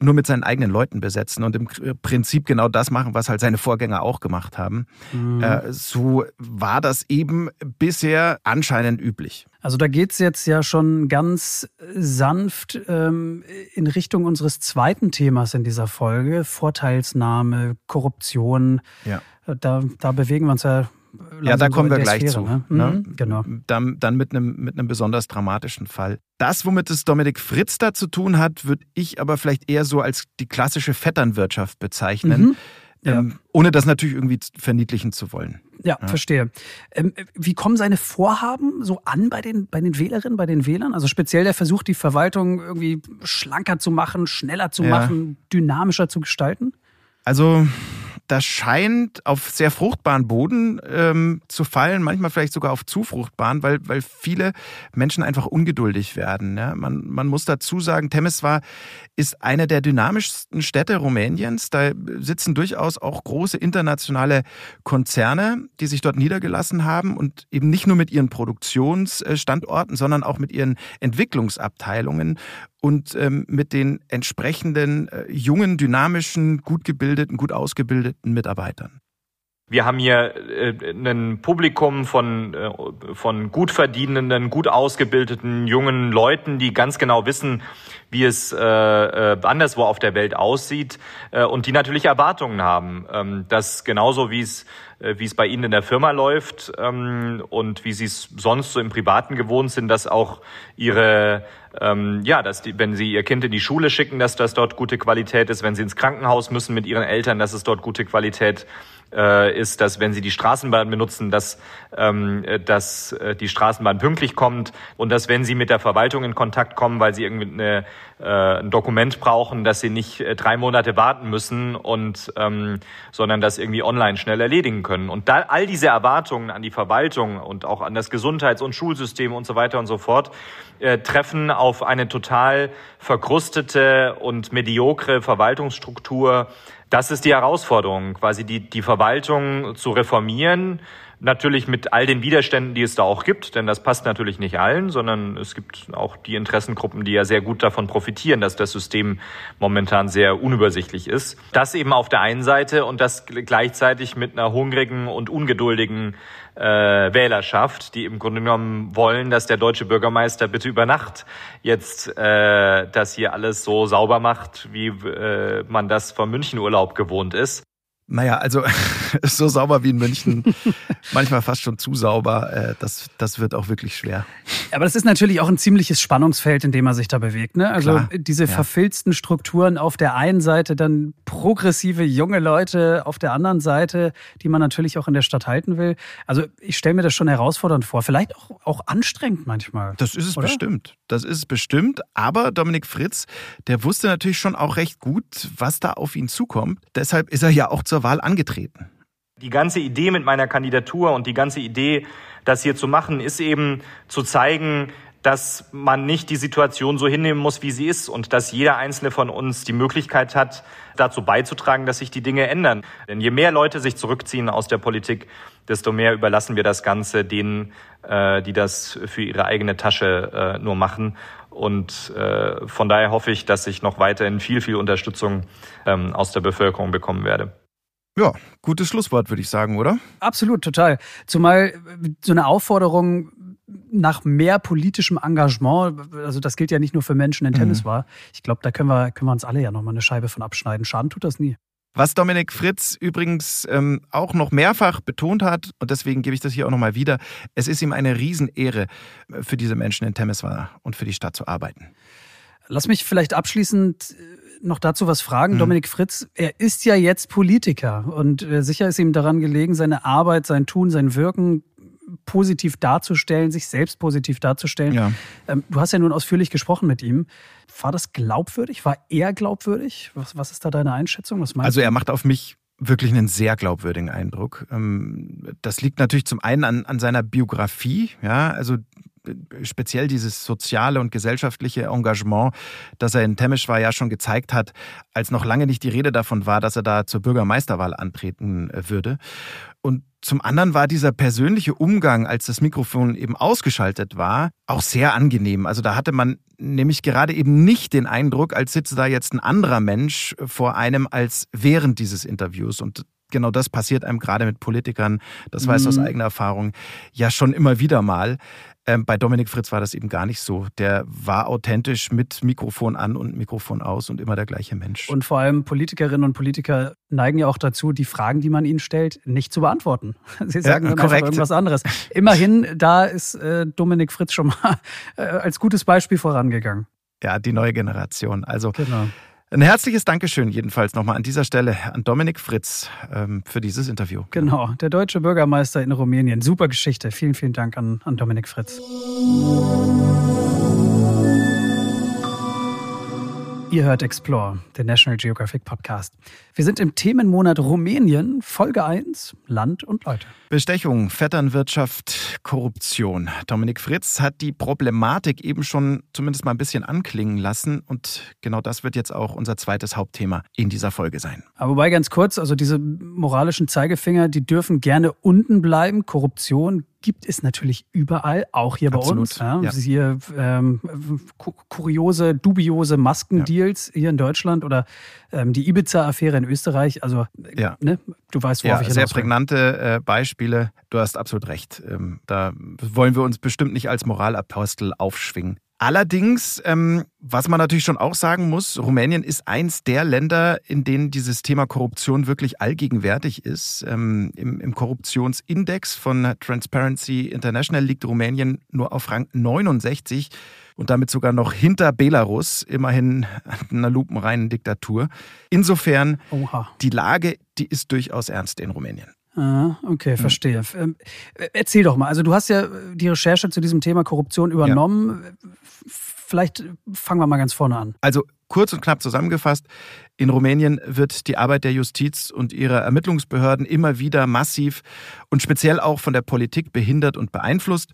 nur mit seinen eigenen Leuten besetzen und im Prinzip genau das machen, was halt seine Vorgänger auch gemacht haben. Mhm. Äh, so war das eben bisher anscheinend üblich. Also da geht's jetzt ja schon ganz sanft ähm, in Richtung unseres zweiten Themas in dieser Folge, Vorteilsnahme, Korruption. Ja. Da, da bewegen wir uns ja ja, da kommen wir gleich Sphäre, zu. Ne? Ne? Mhm, genau. Dann, dann mit, einem, mit einem besonders dramatischen Fall. Das, womit es Dominik Fritz da zu tun hat, würde ich aber vielleicht eher so als die klassische Vetternwirtschaft bezeichnen. Mhm. Ja. Ähm, ohne das natürlich irgendwie verniedlichen zu wollen. Ja, ja. verstehe. Ähm, wie kommen seine Vorhaben so an bei den, bei den Wählerinnen, bei den Wählern? Also speziell der Versuch, die Verwaltung irgendwie schlanker zu machen, schneller zu ja. machen, dynamischer zu gestalten? Also das scheint auf sehr fruchtbaren Boden ähm, zu fallen, manchmal vielleicht sogar auf zu fruchtbaren, weil, weil viele Menschen einfach ungeduldig werden. Ja? Man, man muss dazu sagen, Temeswar ist eine der dynamischsten Städte Rumäniens. Da sitzen durchaus auch große internationale Konzerne, die sich dort niedergelassen haben und eben nicht nur mit ihren Produktionsstandorten, sondern auch mit ihren Entwicklungsabteilungen und ähm, mit den entsprechenden äh, jungen, dynamischen, gut gebildeten, gut ausgebildeten Mitarbeitern. Wir haben hier äh, ein Publikum von, äh, von gut verdienenden, gut ausgebildeten jungen Leuten, die ganz genau wissen, wie es äh, äh, anderswo auf der Welt aussieht äh, und die natürlich Erwartungen haben, ähm, dass genauso wie es wie es bei Ihnen in der Firma läuft ähm, und wie Sie es sonst so im Privaten gewohnt sind, dass auch Ihre ähm, ja, dass die, wenn sie ihr Kind in die Schule schicken, dass das dort gute Qualität ist, wenn sie ins Krankenhaus müssen mit ihren Eltern, dass es dort gute Qualität äh, ist, dass wenn sie die Straßenbahn benutzen, dass, ähm, dass äh, die Straßenbahn pünktlich kommt. Und dass wenn sie mit der Verwaltung in Kontakt kommen, weil sie irgendwie eine, äh, ein Dokument brauchen, dass sie nicht äh, drei Monate warten müssen und ähm, sondern das irgendwie online schnell erledigen können. Und da all diese Erwartungen an die Verwaltung und auch an das Gesundheits- und Schulsystem und so weiter und so fort äh, treffen auf eine total verkrustete und mediokre Verwaltungsstruktur. Das ist die Herausforderung, quasi die, die Verwaltung zu reformieren, Natürlich mit all den Widerständen, die es da auch gibt, denn das passt natürlich nicht allen, sondern es gibt auch die Interessengruppen, die ja sehr gut davon profitieren, dass das System momentan sehr unübersichtlich ist. Das eben auf der einen Seite und das gleichzeitig mit einer hungrigen und ungeduldigen äh, Wählerschaft, die im Grunde genommen wollen, dass der deutsche Bürgermeister bitte über Nacht jetzt äh, das hier alles so sauber macht, wie äh, man das vom Münchenurlaub gewohnt ist. Naja, also so sauber wie in München, manchmal fast schon zu sauber, äh, das, das wird auch wirklich schwer. Aber das ist natürlich auch ein ziemliches Spannungsfeld, in dem man sich da bewegt. Ne? Also Klar, diese ja. verfilzten Strukturen auf der einen Seite, dann progressive junge Leute auf der anderen Seite, die man natürlich auch in der Stadt halten will. Also ich stelle mir das schon herausfordernd vor, vielleicht auch, auch anstrengend manchmal. Das ist es oder? bestimmt. Das ist es bestimmt. Aber Dominik Fritz, der wusste natürlich schon auch recht gut, was da auf ihn zukommt. Deshalb ist er ja auch zur zur Wahl angetreten. Die ganze Idee mit meiner Kandidatur und die ganze Idee, das hier zu machen, ist eben zu zeigen, dass man nicht die Situation so hinnehmen muss, wie sie ist und dass jeder einzelne von uns die Möglichkeit hat, dazu beizutragen, dass sich die Dinge ändern. Denn je mehr Leute sich zurückziehen aus der Politik, desto mehr überlassen wir das Ganze denen, äh, die das für ihre eigene Tasche äh, nur machen. Und äh, von daher hoffe ich, dass ich noch weiterhin viel, viel Unterstützung ähm, aus der Bevölkerung bekommen werde. Ja, gutes Schlusswort, würde ich sagen, oder? Absolut, total. Zumal so eine Aufforderung nach mehr politischem Engagement, also das gilt ja nicht nur für Menschen in Tennis mhm. war. Ich glaube, da können wir, können wir uns alle ja nochmal eine Scheibe von abschneiden. Schaden tut das nie. Was Dominik Fritz übrigens ähm, auch noch mehrfach betont hat, und deswegen gebe ich das hier auch nochmal wieder, es ist ihm eine Riesenehre, äh, für diese Menschen in Temeswar und für die Stadt zu arbeiten. Lass mich vielleicht abschließend äh, noch dazu was fragen. Mhm. Dominik Fritz, er ist ja jetzt Politiker und äh, sicher ist ihm daran gelegen, seine Arbeit, sein Tun, sein Wirken positiv darzustellen, sich selbst positiv darzustellen. Ja. Ähm, du hast ja nun ausführlich gesprochen mit ihm. War das glaubwürdig? War er glaubwürdig? Was, was ist da deine Einschätzung? Was meinst also er macht auf mich wirklich einen sehr glaubwürdigen Eindruck. Ähm, das liegt natürlich zum einen an, an seiner Biografie. Ja, also speziell dieses soziale und gesellschaftliche Engagement, das er in Temeschwar ja schon gezeigt hat, als noch lange nicht die Rede davon war, dass er da zur Bürgermeisterwahl antreten würde. Und zum anderen war dieser persönliche Umgang, als das Mikrofon eben ausgeschaltet war, auch sehr angenehm. Also da hatte man nämlich gerade eben nicht den Eindruck, als sitze da jetzt ein anderer Mensch vor einem als während dieses Interviews. Und genau das passiert einem gerade mit Politikern, das weiß mhm. aus eigener Erfahrung, ja schon immer wieder mal. Ähm, bei Dominik Fritz war das eben gar nicht so. Der war authentisch mit Mikrofon an und Mikrofon aus und immer der gleiche Mensch. Und vor allem Politikerinnen und Politiker neigen ja auch dazu, die Fragen, die man ihnen stellt, nicht zu beantworten. Sie sagen ja, dann korrekt. einfach irgendwas anderes. Immerhin, da ist äh, Dominik Fritz schon mal äh, als gutes Beispiel vorangegangen. Ja, die neue Generation. Also genau. Ein herzliches Dankeschön jedenfalls nochmal an dieser Stelle an Dominik Fritz ähm, für dieses Interview. Genau, der deutsche Bürgermeister in Rumänien. Super Geschichte. Vielen, vielen Dank an, an Dominik Fritz. Ihr hört Explore, der National Geographic Podcast. Wir sind im Themenmonat Rumänien, Folge 1, Land und Leute. Bestechung, Vetternwirtschaft, Korruption. Dominik Fritz hat die Problematik eben schon zumindest mal ein bisschen anklingen lassen und genau das wird jetzt auch unser zweites Hauptthema in dieser Folge sein. Aber wobei ganz kurz, also diese moralischen Zeigefinger, die dürfen gerne unten bleiben. Korruption gibt es natürlich überall, auch hier bei Absolut, uns. Ja. Ja. Hier ähm, kuriose, dubiose Maskendeals ja. hier in Deutschland oder ähm, die Ibiza-Affäre in Österreich. Also, ja. ne, du weißt, worauf ja, ich Sehr prägnante äh, Beispiele. Du hast absolut recht. Ähm, da wollen wir uns bestimmt nicht als Moralapostel aufschwingen. Allerdings, ähm, was man natürlich schon auch sagen muss, Rumänien ist eins der Länder, in denen dieses Thema Korruption wirklich allgegenwärtig ist. Ähm, im, Im Korruptionsindex von Transparency International liegt Rumänien nur auf Rang 69 und damit sogar noch hinter Belarus, immerhin einer lupenreinen Diktatur. Insofern, Oha. die Lage, die ist durchaus ernst in Rumänien. Ah, okay, verstehe. Mhm. Erzähl doch mal. Also du hast ja die Recherche zu diesem Thema Korruption übernommen. Ja. Vielleicht fangen wir mal ganz vorne an. Also kurz und knapp zusammengefasst, in Rumänien wird die Arbeit der Justiz und ihrer Ermittlungsbehörden immer wieder massiv und speziell auch von der Politik behindert und beeinflusst.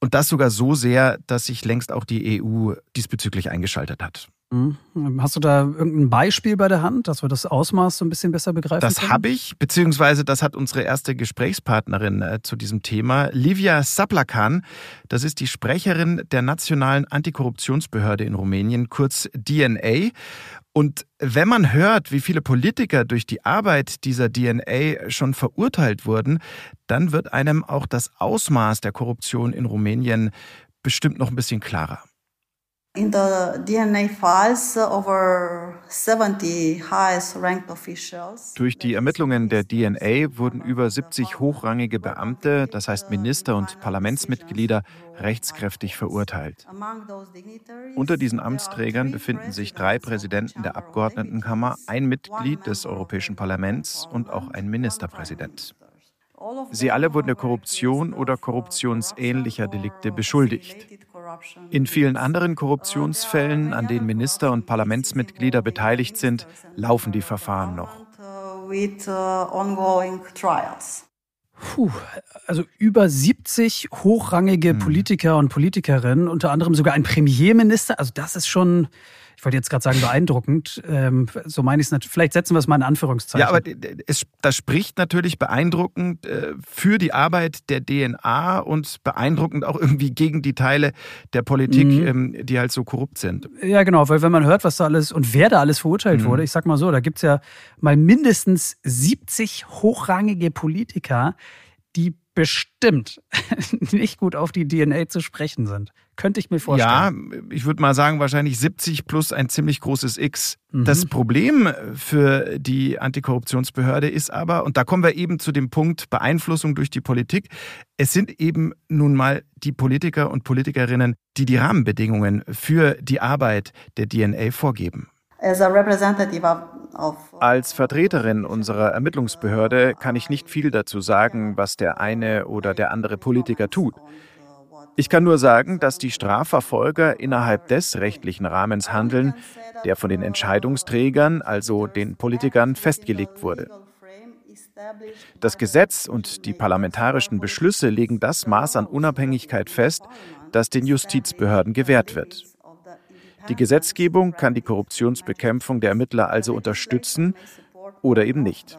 Und das sogar so sehr, dass sich längst auch die EU diesbezüglich eingeschaltet hat. Mhm. Hast du da irgendein Beispiel bei der Hand, dass wir das Ausmaß so ein bisschen besser begreifen Das habe ich, beziehungsweise das hat unsere erste Gesprächspartnerin äh, zu diesem Thema, Livia Saplakan. Das ist die Sprecherin der Nationalen Antikorruptionsbehörde in Rumänien, kurz DNA. Und wenn man hört, wie viele Politiker durch die Arbeit dieser DNA schon verurteilt wurden, dann wird einem auch das Ausmaß der Korruption in Rumänien bestimmt noch ein bisschen klarer. In the DNA files, over 70 highest ranked officials. Durch die Ermittlungen der DNA wurden über 70 hochrangige Beamte, das heißt Minister und Parlamentsmitglieder, rechtskräftig verurteilt. Unter diesen Amtsträgern befinden sich drei Präsidenten der Abgeordnetenkammer, ein Mitglied des Europäischen Parlaments und auch ein Ministerpräsident. Sie alle wurden der Korruption oder korruptionsähnlicher Delikte beschuldigt. In vielen anderen Korruptionsfällen, an denen Minister und Parlamentsmitglieder beteiligt sind, laufen die Verfahren noch. Puh, also über 70 hochrangige hm. Politiker und Politikerinnen, unter anderem sogar ein Premierminister. Also das ist schon, ich wollte jetzt gerade sagen beeindruckend, ähm, so meine ich es nicht. Vielleicht setzen wir es mal in Anführungszeichen. Ja, aber es, das spricht natürlich beeindruckend äh, für die Arbeit der DNA und beeindruckend auch irgendwie gegen die Teile der Politik, mhm. ähm, die halt so korrupt sind. Ja, genau, weil wenn man hört, was da alles und wer da alles verurteilt mhm. wurde, ich sag mal so, da gibt es ja mal mindestens 70 hochrangige Politiker, die bestimmt nicht gut auf die DNA zu sprechen sind. Könnte ich mir vorstellen. Ja, ich würde mal sagen, wahrscheinlich 70 plus ein ziemlich großes X. Mhm. Das Problem für die Antikorruptionsbehörde ist aber, und da kommen wir eben zu dem Punkt Beeinflussung durch die Politik, es sind eben nun mal die Politiker und Politikerinnen, die die Rahmenbedingungen für die Arbeit der DNA vorgeben. Als Vertreterin unserer Ermittlungsbehörde kann ich nicht viel dazu sagen, was der eine oder der andere Politiker tut. Ich kann nur sagen, dass die Strafverfolger innerhalb des rechtlichen Rahmens handeln, der von den Entscheidungsträgern, also den Politikern, festgelegt wurde. Das Gesetz und die parlamentarischen Beschlüsse legen das Maß an Unabhängigkeit fest, das den Justizbehörden gewährt wird. Die Gesetzgebung kann die Korruptionsbekämpfung der Ermittler also unterstützen oder eben nicht.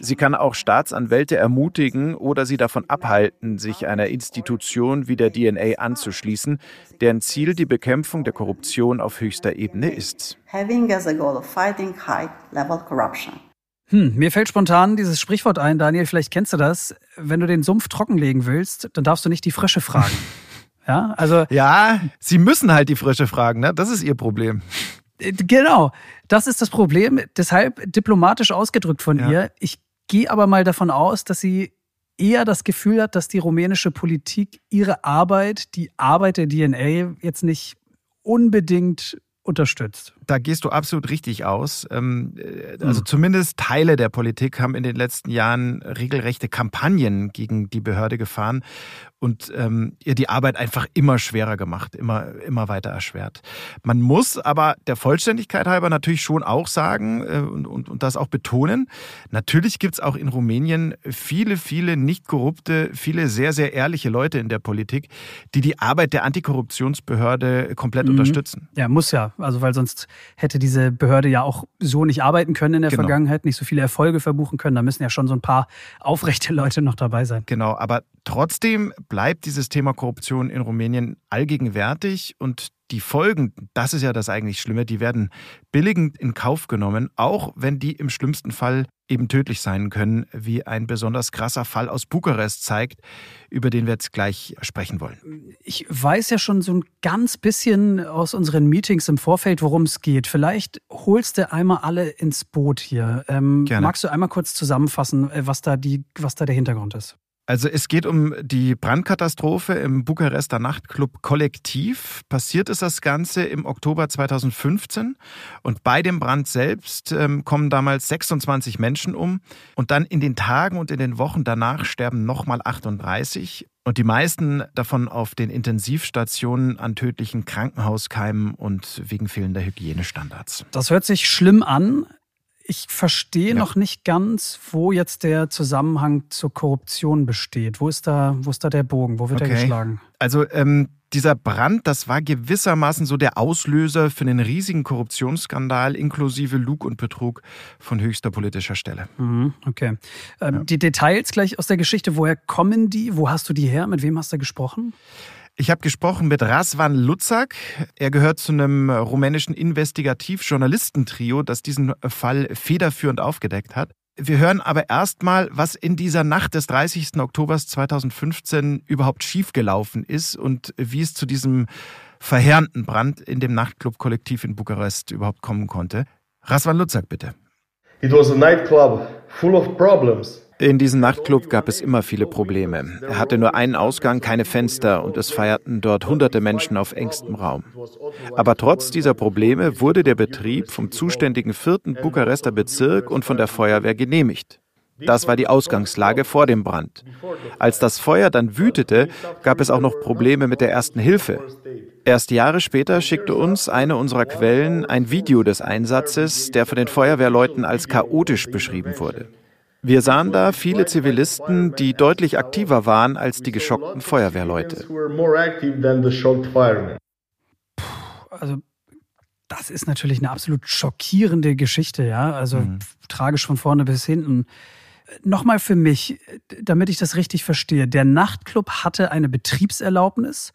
Sie kann auch Staatsanwälte ermutigen oder sie davon abhalten, sich einer Institution wie der DNA anzuschließen, deren Ziel die Bekämpfung der Korruption auf höchster Ebene ist. Hm, mir fällt spontan dieses Sprichwort ein, Daniel, vielleicht kennst du das. Wenn du den Sumpf trockenlegen willst, dann darfst du nicht die Frische fragen. Ja, also. Ja, sie müssen halt die Frische fragen, ne? Das ist ihr Problem. Äh, genau, das ist das Problem. Deshalb diplomatisch ausgedrückt von ja. ihr. Ich gehe aber mal davon aus, dass sie eher das Gefühl hat, dass die rumänische Politik ihre Arbeit, die Arbeit der DNA jetzt nicht unbedingt unterstützt. Da gehst du absolut richtig aus. Ähm, äh, also mhm. zumindest Teile der Politik haben in den letzten Jahren regelrechte Kampagnen gegen die Behörde gefahren und ähm, ihr die Arbeit einfach immer schwerer gemacht, immer, immer weiter erschwert. Man muss aber der Vollständigkeit halber natürlich schon auch sagen äh, und, und, und das auch betonen, natürlich gibt es auch in Rumänien viele, viele nicht korrupte, viele sehr, sehr ehrliche Leute in der Politik, die die Arbeit der Antikorruptionsbehörde komplett mhm. unterstützen. Ja, muss ja. Also weil sonst hätte diese Behörde ja auch so nicht arbeiten können in der genau. Vergangenheit, nicht so viele Erfolge verbuchen können. Da müssen ja schon so ein paar aufrechte Leute noch dabei sein. Genau, aber trotzdem bleibt dieses Thema Korruption in Rumänien allgegenwärtig und die Folgen, das ist ja das eigentlich Schlimme, die werden billigend in Kauf genommen, auch wenn die im schlimmsten Fall eben tödlich sein können, wie ein besonders krasser Fall aus Bukarest zeigt, über den wir jetzt gleich sprechen wollen. Ich weiß ja schon so ein ganz bisschen aus unseren Meetings im Vorfeld, worum es geht. Vielleicht holst du einmal alle ins Boot hier. Ähm, magst du einmal kurz zusammenfassen, äh, was da, die, was da der Hintergrund ist? Also es geht um die Brandkatastrophe im Bukarester Nachtclub Kollektiv. Passiert ist das Ganze im Oktober 2015 und bei dem Brand selbst ähm, kommen damals 26 Menschen um und dann in den Tagen und in den Wochen danach sterben nochmal 38 und die meisten davon auf den Intensivstationen an tödlichen Krankenhauskeimen und wegen fehlender Hygienestandards. Das hört sich schlimm an. Ich verstehe ja. noch nicht ganz, wo jetzt der Zusammenhang zur Korruption besteht. Wo ist da, wo ist da der Bogen? Wo wird okay. er geschlagen? Also ähm, dieser Brand, das war gewissermaßen so der Auslöser für einen riesigen Korruptionsskandal inklusive Lug und Betrug von höchster politischer Stelle. Mhm, okay. Ähm, ja. Die Details gleich aus der Geschichte, woher kommen die? Wo hast du die her? Mit wem hast du gesprochen? Ich habe gesprochen mit Rasvan Lutzak. Er gehört zu einem rumänischen Investigativ-Journalistentrio, das diesen Fall federführend aufgedeckt hat. Wir hören aber erstmal, was in dieser Nacht des 30. Oktobers 2015 überhaupt schiefgelaufen ist und wie es zu diesem verheerenden Brand in dem Nachtclub-Kollektiv in Bukarest überhaupt kommen konnte. Rasvan Lutzak, bitte. It was a nightclub full of problems. In diesem Nachtclub gab es immer viele Probleme. Er hatte nur einen Ausgang, keine Fenster und es feierten dort hunderte Menschen auf engstem Raum. Aber trotz dieser Probleme wurde der Betrieb vom zuständigen vierten Bukarester Bezirk und von der Feuerwehr genehmigt. Das war die Ausgangslage vor dem Brand. Als das Feuer dann wütete, gab es auch noch Probleme mit der ersten Hilfe. Erst Jahre später schickte uns eine unserer Quellen ein Video des Einsatzes, der von den Feuerwehrleuten als chaotisch beschrieben wurde. Wir sahen da viele Zivilisten, die deutlich aktiver waren als die geschockten Feuerwehrleute. Also das ist natürlich eine absolut schockierende Geschichte, ja. Also mhm. tragisch von vorne bis hinten. Nochmal für mich, damit ich das richtig verstehe. Der Nachtclub hatte eine Betriebserlaubnis,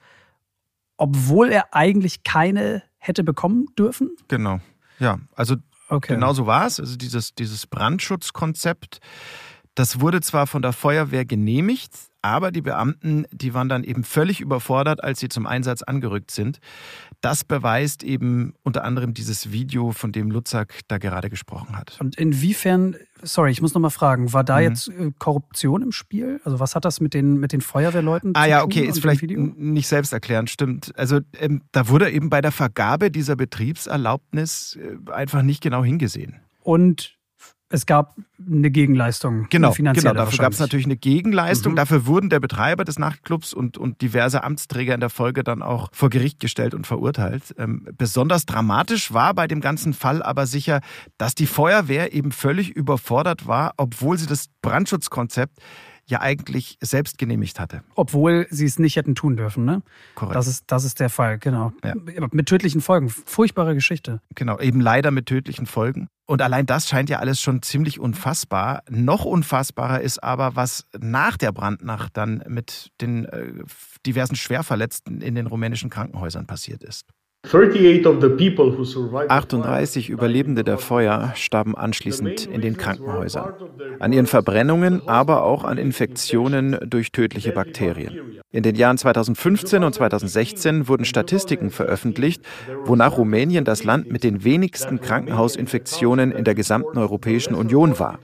obwohl er eigentlich keine hätte bekommen dürfen? Genau. Ja, also okay. genau so war es. Also dieses, dieses Brandschutzkonzept, das wurde zwar von der Feuerwehr genehmigt, aber die Beamten, die waren dann eben völlig überfordert, als sie zum Einsatz angerückt sind. Das beweist eben unter anderem dieses Video, von dem Lutzak da gerade gesprochen hat. Und inwiefern, sorry, ich muss nochmal fragen, war da mhm. jetzt äh, Korruption im Spiel? Also was hat das mit den, mit den Feuerwehrleuten ah, zu tun? Ah ja, okay, ist vielleicht nicht selbsterklärend, stimmt. Also ähm, da wurde eben bei der Vergabe dieser Betriebserlaubnis äh, einfach nicht genau hingesehen. Und es gab eine Gegenleistung. Genau, eine genau dafür gab es natürlich eine Gegenleistung. Mhm. Dafür wurden der Betreiber des Nachtclubs und, und diverse Amtsträger in der Folge dann auch vor Gericht gestellt und verurteilt. Ähm, besonders dramatisch war bei dem ganzen Fall aber sicher, dass die Feuerwehr eben völlig überfordert war, obwohl sie das Brandschutzkonzept ja eigentlich selbst genehmigt hatte. Obwohl sie es nicht hätten tun dürfen, ne? Korrekt. Das ist, das ist der Fall, genau. Ja. Mit tödlichen Folgen. Furchtbare Geschichte. Genau, eben leider mit tödlichen Folgen. Und allein das scheint ja alles schon ziemlich unfassbar. Noch unfassbarer ist aber, was nach der Brandnacht dann mit den äh, diversen Schwerverletzten in den rumänischen Krankenhäusern passiert ist. 38 Überlebende der Feuer starben anschließend in den Krankenhäusern. An ihren Verbrennungen, aber auch an Infektionen durch tödliche Bakterien. In den Jahren 2015 und 2016 wurden Statistiken veröffentlicht, wonach Rumänien das Land mit den wenigsten Krankenhausinfektionen in der gesamten Europäischen Union war.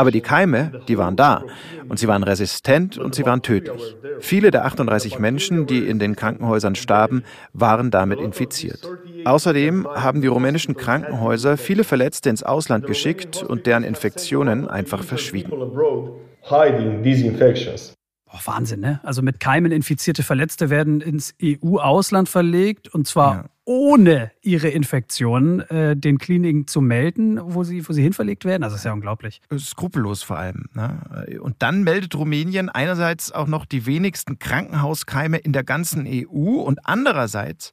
Aber die Keime, die waren da. Und sie waren resistent und sie waren tödlich. Viele der 38 Menschen, die in den Krankenhäusern starben, waren damit infiziert. Außerdem haben die rumänischen Krankenhäuser viele Verletzte ins Ausland geschickt und deren Infektionen einfach verschwiegen. Boah, Wahnsinn, ne? Also mit Keimen infizierte Verletzte werden ins EU-Ausland verlegt und zwar ja. Ohne ihre Infektionen äh, den Kliniken zu melden, wo sie, wo sie hinverlegt werden. Also das ist ja unglaublich. Skrupellos vor allem. Ne? Und dann meldet Rumänien einerseits auch noch die wenigsten Krankenhauskeime in der ganzen EU und andererseits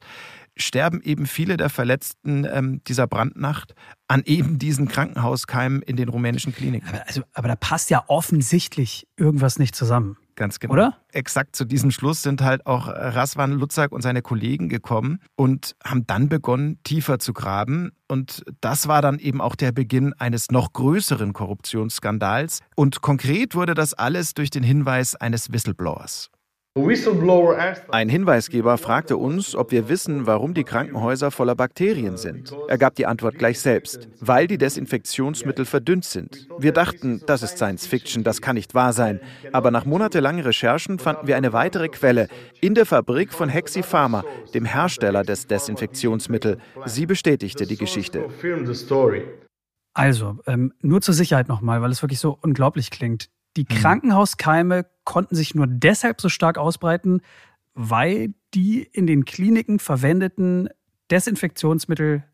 sterben eben viele der Verletzten ähm, dieser Brandnacht an eben diesen Krankenhauskeimen in den rumänischen Kliniken. Aber, also, aber da passt ja offensichtlich irgendwas nicht zusammen. Ganz genau. Oder? Exakt zu diesem Schluss sind halt auch Raswan Lutzak und seine Kollegen gekommen und haben dann begonnen, tiefer zu graben. Und das war dann eben auch der Beginn eines noch größeren Korruptionsskandals. Und konkret wurde das alles durch den Hinweis eines Whistleblowers. Ein Hinweisgeber fragte uns, ob wir wissen, warum die Krankenhäuser voller Bakterien sind. Er gab die Antwort gleich selbst, weil die Desinfektionsmittel verdünnt sind. Wir dachten, das ist Science Fiction, das kann nicht wahr sein. Aber nach monatelangen Recherchen fanden wir eine weitere Quelle in der Fabrik von Hexi Pharma, dem Hersteller des Desinfektionsmittels. Sie bestätigte die Geschichte. Also, ähm, nur zur Sicherheit nochmal, weil es wirklich so unglaublich klingt. Die mhm. Krankenhauskeime konnten sich nur deshalb so stark ausbreiten, weil die in den Kliniken verwendeten Desinfektionsmittel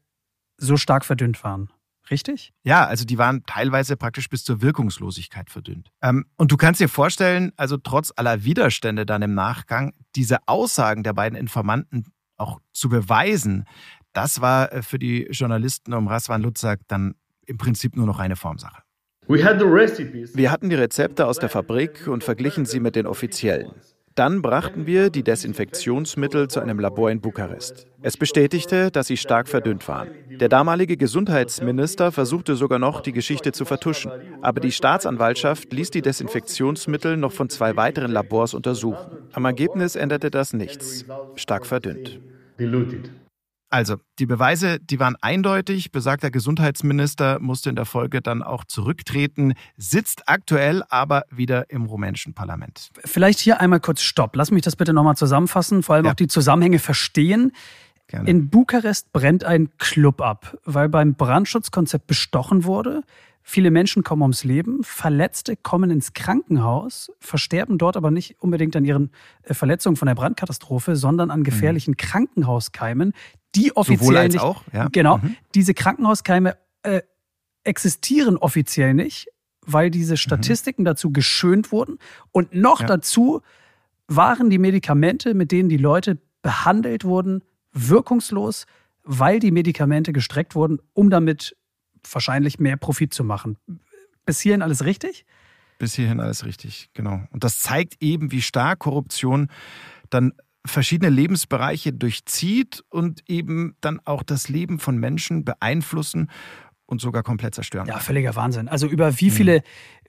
so stark verdünnt waren. Richtig? Ja, also die waren teilweise praktisch bis zur Wirkungslosigkeit verdünnt. Ähm, und du kannst dir vorstellen, also trotz aller Widerstände dann im Nachgang, diese Aussagen der beiden Informanten auch zu beweisen, das war äh, für die Journalisten um Raswan Lutzak dann im Prinzip nur noch eine Formsache. Wir hatten die Rezepte aus der Fabrik und verglichen sie mit den offiziellen. Dann brachten wir die Desinfektionsmittel zu einem Labor in Bukarest. Es bestätigte, dass sie stark verdünnt waren. Der damalige Gesundheitsminister versuchte sogar noch, die Geschichte zu vertuschen. Aber die Staatsanwaltschaft ließ die Desinfektionsmittel noch von zwei weiteren Labors untersuchen. Am Ergebnis änderte das nichts. Stark verdünnt. Also, die Beweise, die waren eindeutig. Besagter Gesundheitsminister musste in der Folge dann auch zurücktreten, sitzt aktuell aber wieder im rumänischen Parlament. Vielleicht hier einmal kurz Stopp. Lass mich das bitte nochmal zusammenfassen, vor allem ja. auch die Zusammenhänge verstehen. Gerne. In Bukarest brennt ein Club ab, weil beim Brandschutzkonzept bestochen wurde. Viele Menschen kommen ums Leben, Verletzte kommen ins Krankenhaus, versterben dort aber nicht unbedingt an ihren äh, Verletzungen von der Brandkatastrophe, sondern an gefährlichen mhm. Krankenhauskeimen, die offiziell nicht, auch, ja. Genau, mhm. diese Krankenhauskeime äh, existieren offiziell nicht, weil diese Statistiken mhm. dazu geschönt wurden. Und noch ja. dazu waren die Medikamente, mit denen die Leute behandelt wurden, wirkungslos, weil die Medikamente gestreckt wurden, um damit wahrscheinlich mehr Profit zu machen. Bis hierhin alles richtig? Bis hierhin alles richtig, genau. Und das zeigt eben, wie stark Korruption dann verschiedene Lebensbereiche durchzieht und eben dann auch das Leben von Menschen beeinflussen und sogar komplett zerstören. Ja, völliger Wahnsinn. Also über wie viele, mhm.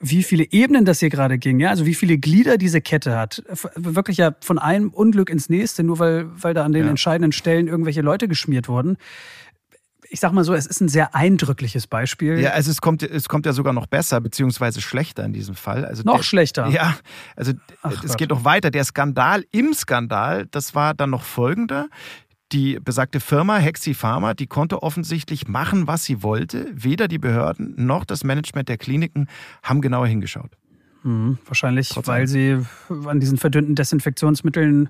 wie viele Ebenen das hier gerade ging, ja, also wie viele Glieder diese Kette hat. Wirklich ja von einem Unglück ins nächste, nur weil, weil da an den ja. entscheidenden Stellen irgendwelche Leute geschmiert wurden ich sag mal so, es ist ein sehr eindrückliches Beispiel. Ja, also es kommt, es kommt ja sogar noch besser, beziehungsweise schlechter in diesem Fall. Also noch der, schlechter. Ja, also Ach es Gott. geht noch weiter. Der Skandal im Skandal, das war dann noch folgender. Die besagte Firma Hexi Pharma, die konnte offensichtlich machen, was sie wollte. Weder die Behörden noch das Management der Kliniken haben genauer hingeschaut. Mhm, wahrscheinlich, Trotzdem. weil sie an diesen verdünnten Desinfektionsmitteln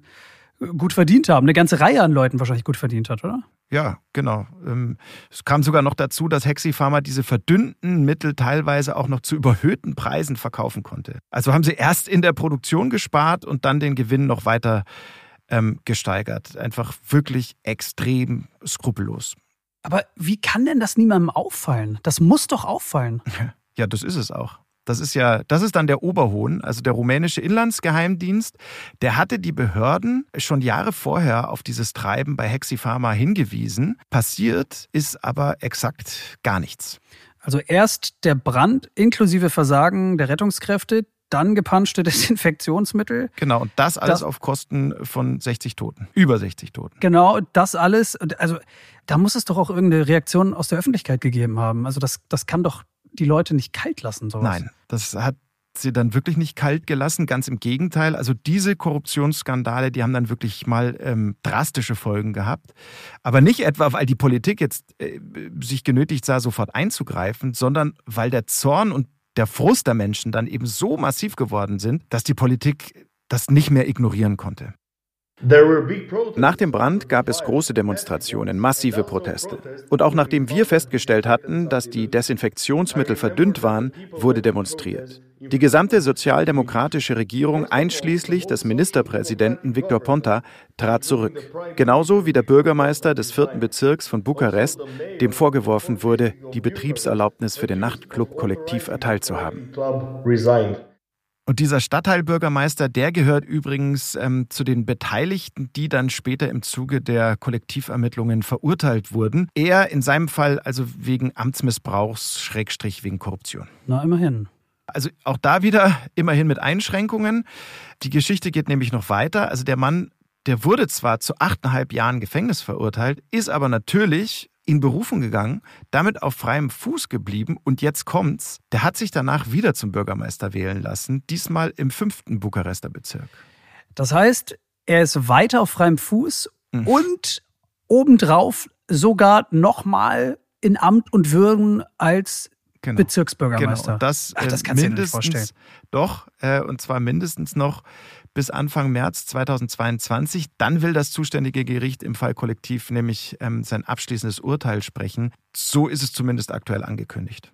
gut verdient haben. Eine ganze Reihe an Leuten wahrscheinlich gut verdient hat, oder? Ja, genau. Ähm, es kam sogar noch dazu, dass Hexi Pharma diese verdünnten Mittel teilweise auch noch zu überhöhten Preisen verkaufen konnte. Also haben sie erst in der Produktion gespart und dann den Gewinn noch weiter ähm, gesteigert. Einfach wirklich extrem skrupellos. Aber wie kann denn das niemandem auffallen? Das muss doch auffallen. Ja, das ist es auch. Das ist ja, das ist dann der Oberhohn, also der rumänische Inlandsgeheimdienst. Der hatte die Behörden schon Jahre vorher auf dieses Treiben bei Hexipharma hingewiesen. Passiert ist aber exakt gar nichts. Also erst der Brand inklusive Versagen der Rettungskräfte, dann gepanschte Desinfektionsmittel. Genau, und das alles das, auf Kosten von 60 Toten. Über 60 Toten. Genau, das alles. Also da muss es doch auch irgendeine Reaktion aus der Öffentlichkeit gegeben haben. Also das, das kann doch die Leute nicht kalt lassen, sowas. Nein, das hat sie dann wirklich nicht kalt gelassen. Ganz im Gegenteil. Also diese Korruptionsskandale, die haben dann wirklich mal ähm, drastische Folgen gehabt. Aber nicht etwa, weil die Politik jetzt äh, sich genötigt sah, sofort einzugreifen, sondern weil der Zorn und der Frust der Menschen dann eben so massiv geworden sind, dass die Politik das nicht mehr ignorieren konnte. Nach dem Brand gab es große Demonstrationen, massive Proteste. Und auch nachdem wir festgestellt hatten, dass die Desinfektionsmittel verdünnt waren, wurde demonstriert. Die gesamte sozialdemokratische Regierung, einschließlich des Ministerpräsidenten Victor Ponta, trat zurück. Genauso wie der Bürgermeister des vierten Bezirks von Bukarest, dem vorgeworfen wurde, die Betriebserlaubnis für den Nachtclub kollektiv erteilt zu haben. Und dieser Stadtteilbürgermeister, der gehört übrigens ähm, zu den Beteiligten, die dann später im Zuge der Kollektivermittlungen verurteilt wurden. Er in seinem Fall also wegen Amtsmissbrauchs, Schrägstrich wegen Korruption. Na, immerhin. Also auch da wieder immerhin mit Einschränkungen. Die Geschichte geht nämlich noch weiter. Also der Mann, der wurde zwar zu achteinhalb Jahren Gefängnis verurteilt, ist aber natürlich in Berufung gegangen, damit auf freiem Fuß geblieben und jetzt kommt's. Der hat sich danach wieder zum Bürgermeister wählen lassen, diesmal im fünften Bukarester Bezirk. Das heißt, er ist weiter auf freiem Fuß mhm. und obendrauf sogar nochmal in Amt und Würden als genau. Bezirksbürgermeister. Genau. Das, Ach, das äh, kannst du dir nicht vorstellen. Doch, äh, und zwar mindestens noch bis Anfang März 2022. Dann will das zuständige Gericht im Fall Kollektiv nämlich ähm, sein abschließendes Urteil sprechen. So ist es zumindest aktuell angekündigt.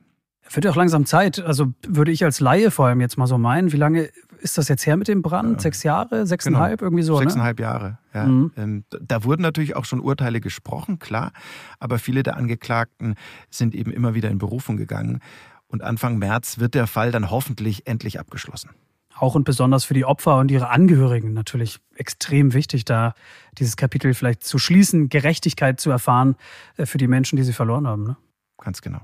Wird ja auch langsam Zeit. Also würde ich als Laie vor allem jetzt mal so meinen. Wie lange ist das jetzt her mit dem Brand? Ja. Sechs Jahre? Sechseinhalb? Genau. Irgendwie so, ne? Sechseinhalb ne? Jahre, ja. Mhm. Ähm, da wurden natürlich auch schon Urteile gesprochen, klar. Aber viele der Angeklagten sind eben immer wieder in Berufung gegangen. Und Anfang März wird der Fall dann hoffentlich endlich abgeschlossen auch und besonders für die Opfer und ihre Angehörigen natürlich extrem wichtig, da dieses Kapitel vielleicht zu schließen, Gerechtigkeit zu erfahren äh, für die Menschen, die sie verloren haben. Ne? Ganz genau.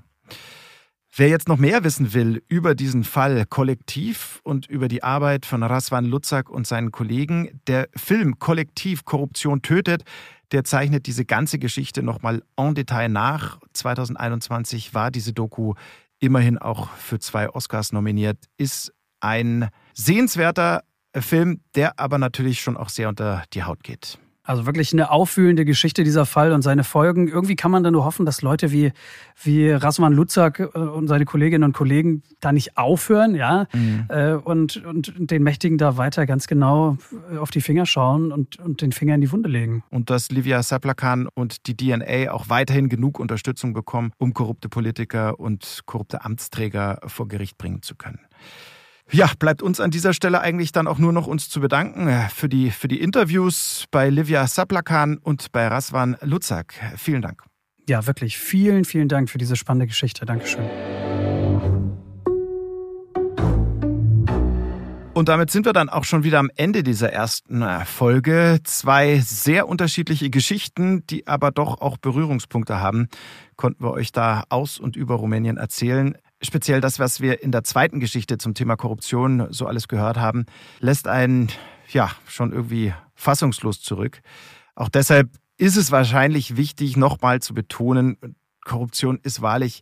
Wer jetzt noch mehr wissen will über diesen Fall kollektiv und über die Arbeit von Raswan Lutzak und seinen Kollegen, der Film Kollektiv Korruption tötet, der zeichnet diese ganze Geschichte nochmal en Detail nach. 2021 war diese Doku immerhin auch für zwei Oscars nominiert, ist ein sehenswerter Film, der aber natürlich schon auch sehr unter die Haut geht. Also wirklich eine auffühlende Geschichte dieser Fall und seine Folgen. Irgendwie kann man dann nur hoffen, dass Leute wie, wie Rasman Luzak äh, und seine Kolleginnen und Kollegen da nicht aufhören, ja, mhm. Äh, und, und den Mächtigen da weiter ganz genau äh, auf die Finger schauen und, und den Finger in die Wunde legen. Und dass Livia Saplakan und die DNA auch weiterhin genug Unterstützung bekommen, um korrupte Politiker und korrupte Amtsträger vor Gericht bringen zu können. Ja, bleibt uns an dieser Stelle eigentlich dann auch nur noch uns zu bedanken äh, für die, für die Interviews bei Livia Saplakan und bei Raswan Luzak. Vielen Dank. Ja, wirklich vielen, vielen Dank für diese spannende Geschichte. Dankeschön. Und damit sind wir dann auch schon wieder am Ende dieser ersten äh, Folge. Zwei sehr unterschiedliche Geschichten, die aber doch auch Berührungspunkte haben, konnten wir euch da aus und über Rumänien erzählen speziell das, was wir in der zweiten Geschichte zum Thema Korruption so alles gehört haben, lässt einen ja schon irgendwie fassungslos zurück. Auch deshalb ist es wahrscheinlich wichtig, nochmal zu betonen, Korruption ist wahrlich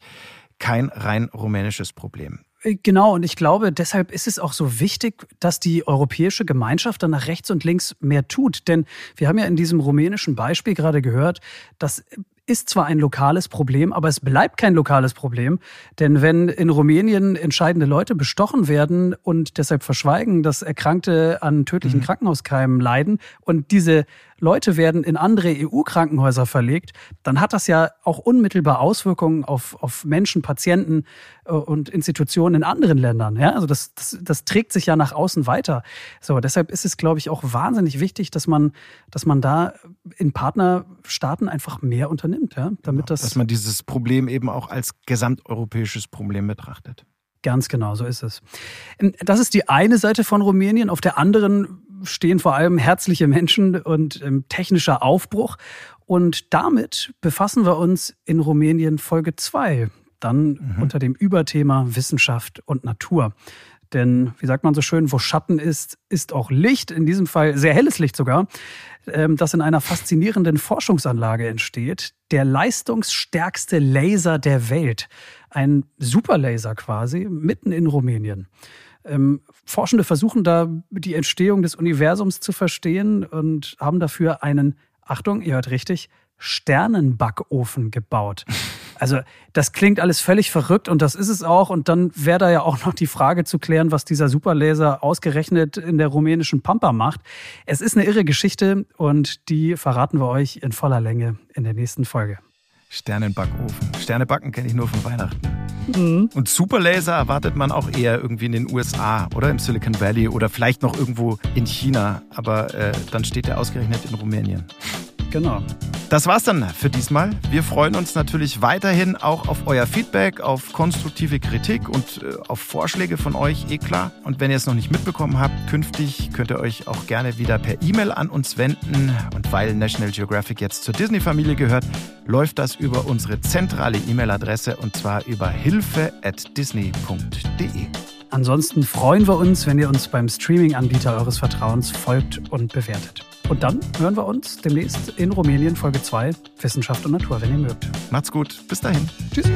kein rein rumänisches Problem. Äh, genau, und ich glaube, deshalb ist es auch so wichtig, dass die europäische Gemeinschaft dann nach rechts und links mehr tut. Denn wir haben ja in diesem rumänischen Beispiel gerade gehört, dass ist zwar ein lokales Problem, aber es bleibt kein lokales Problem. Denn wenn in Rumänien entscheidende Leute bestochen werden und deshalb verschweigen, dass Erkrankte an tödlichen mhm. Krankenhauskeimen leiden und diese Leute werden in andere EU-Krankenhäuser verlegt, dann hat das ja auch unmittelbar Auswirkungen auf, auf Menschen, Patienten äh, und Institutionen in anderen Ländern. Ja? Also das, das, das trägt sich ja nach außen weiter. So, deshalb ist es, glaube ich, auch wahnsinnig wichtig, dass man, dass man da in Partnerstaaten einfach mehr unternimmt, ja? damit das. Dass man dieses Problem eben auch als gesamteuropäisches Problem betrachtet. Ganz genau, so ist es. Das ist die eine Seite von Rumänien. Auf der anderen stehen vor allem herzliche Menschen und ähm, technischer Aufbruch. Und damit befassen wir uns in Rumänien Folge 2, dann mhm. unter dem Überthema Wissenschaft und Natur. Denn, wie sagt man so schön, wo Schatten ist, ist auch Licht, in diesem Fall sehr helles Licht sogar, ähm, das in einer faszinierenden Forschungsanlage entsteht. Der leistungsstärkste Laser der Welt. Ein Superlaser quasi, mitten in Rumänien. Ähm, Forschende versuchen da die Entstehung des Universums zu verstehen und haben dafür einen, Achtung, ihr hört richtig, Sternenbackofen gebaut. Also das klingt alles völlig verrückt und das ist es auch. Und dann wäre da ja auch noch die Frage zu klären, was dieser Superlaser ausgerechnet in der rumänischen Pampa macht. Es ist eine irre Geschichte und die verraten wir euch in voller Länge in der nächsten Folge. Sternenbackofen. Sternebacken kenne ich nur von Weihnachten. Mhm. Und Superlaser erwartet man auch eher irgendwie in den USA oder im Silicon Valley oder vielleicht noch irgendwo in China. Aber äh, dann steht er ausgerechnet in Rumänien. Genau. Das war's dann für diesmal. Wir freuen uns natürlich weiterhin auch auf euer Feedback, auf konstruktive Kritik und äh, auf Vorschläge von euch, eh klar. Und wenn ihr es noch nicht mitbekommen habt, künftig könnt ihr euch auch gerne wieder per E-Mail an uns wenden. Und weil National Geographic jetzt zur Disney-Familie gehört, läuft das über unsere zentrale E-Mail-Adresse und zwar über hilfe@disney.de. Ansonsten freuen wir uns, wenn ihr uns beim Streaming-Anbieter eures Vertrauens folgt und bewertet. Und dann hören wir uns demnächst in Rumänien Folge 2 Wissenschaft und Natur, wenn ihr mögt. Macht's gut. Bis dahin. Tschüss.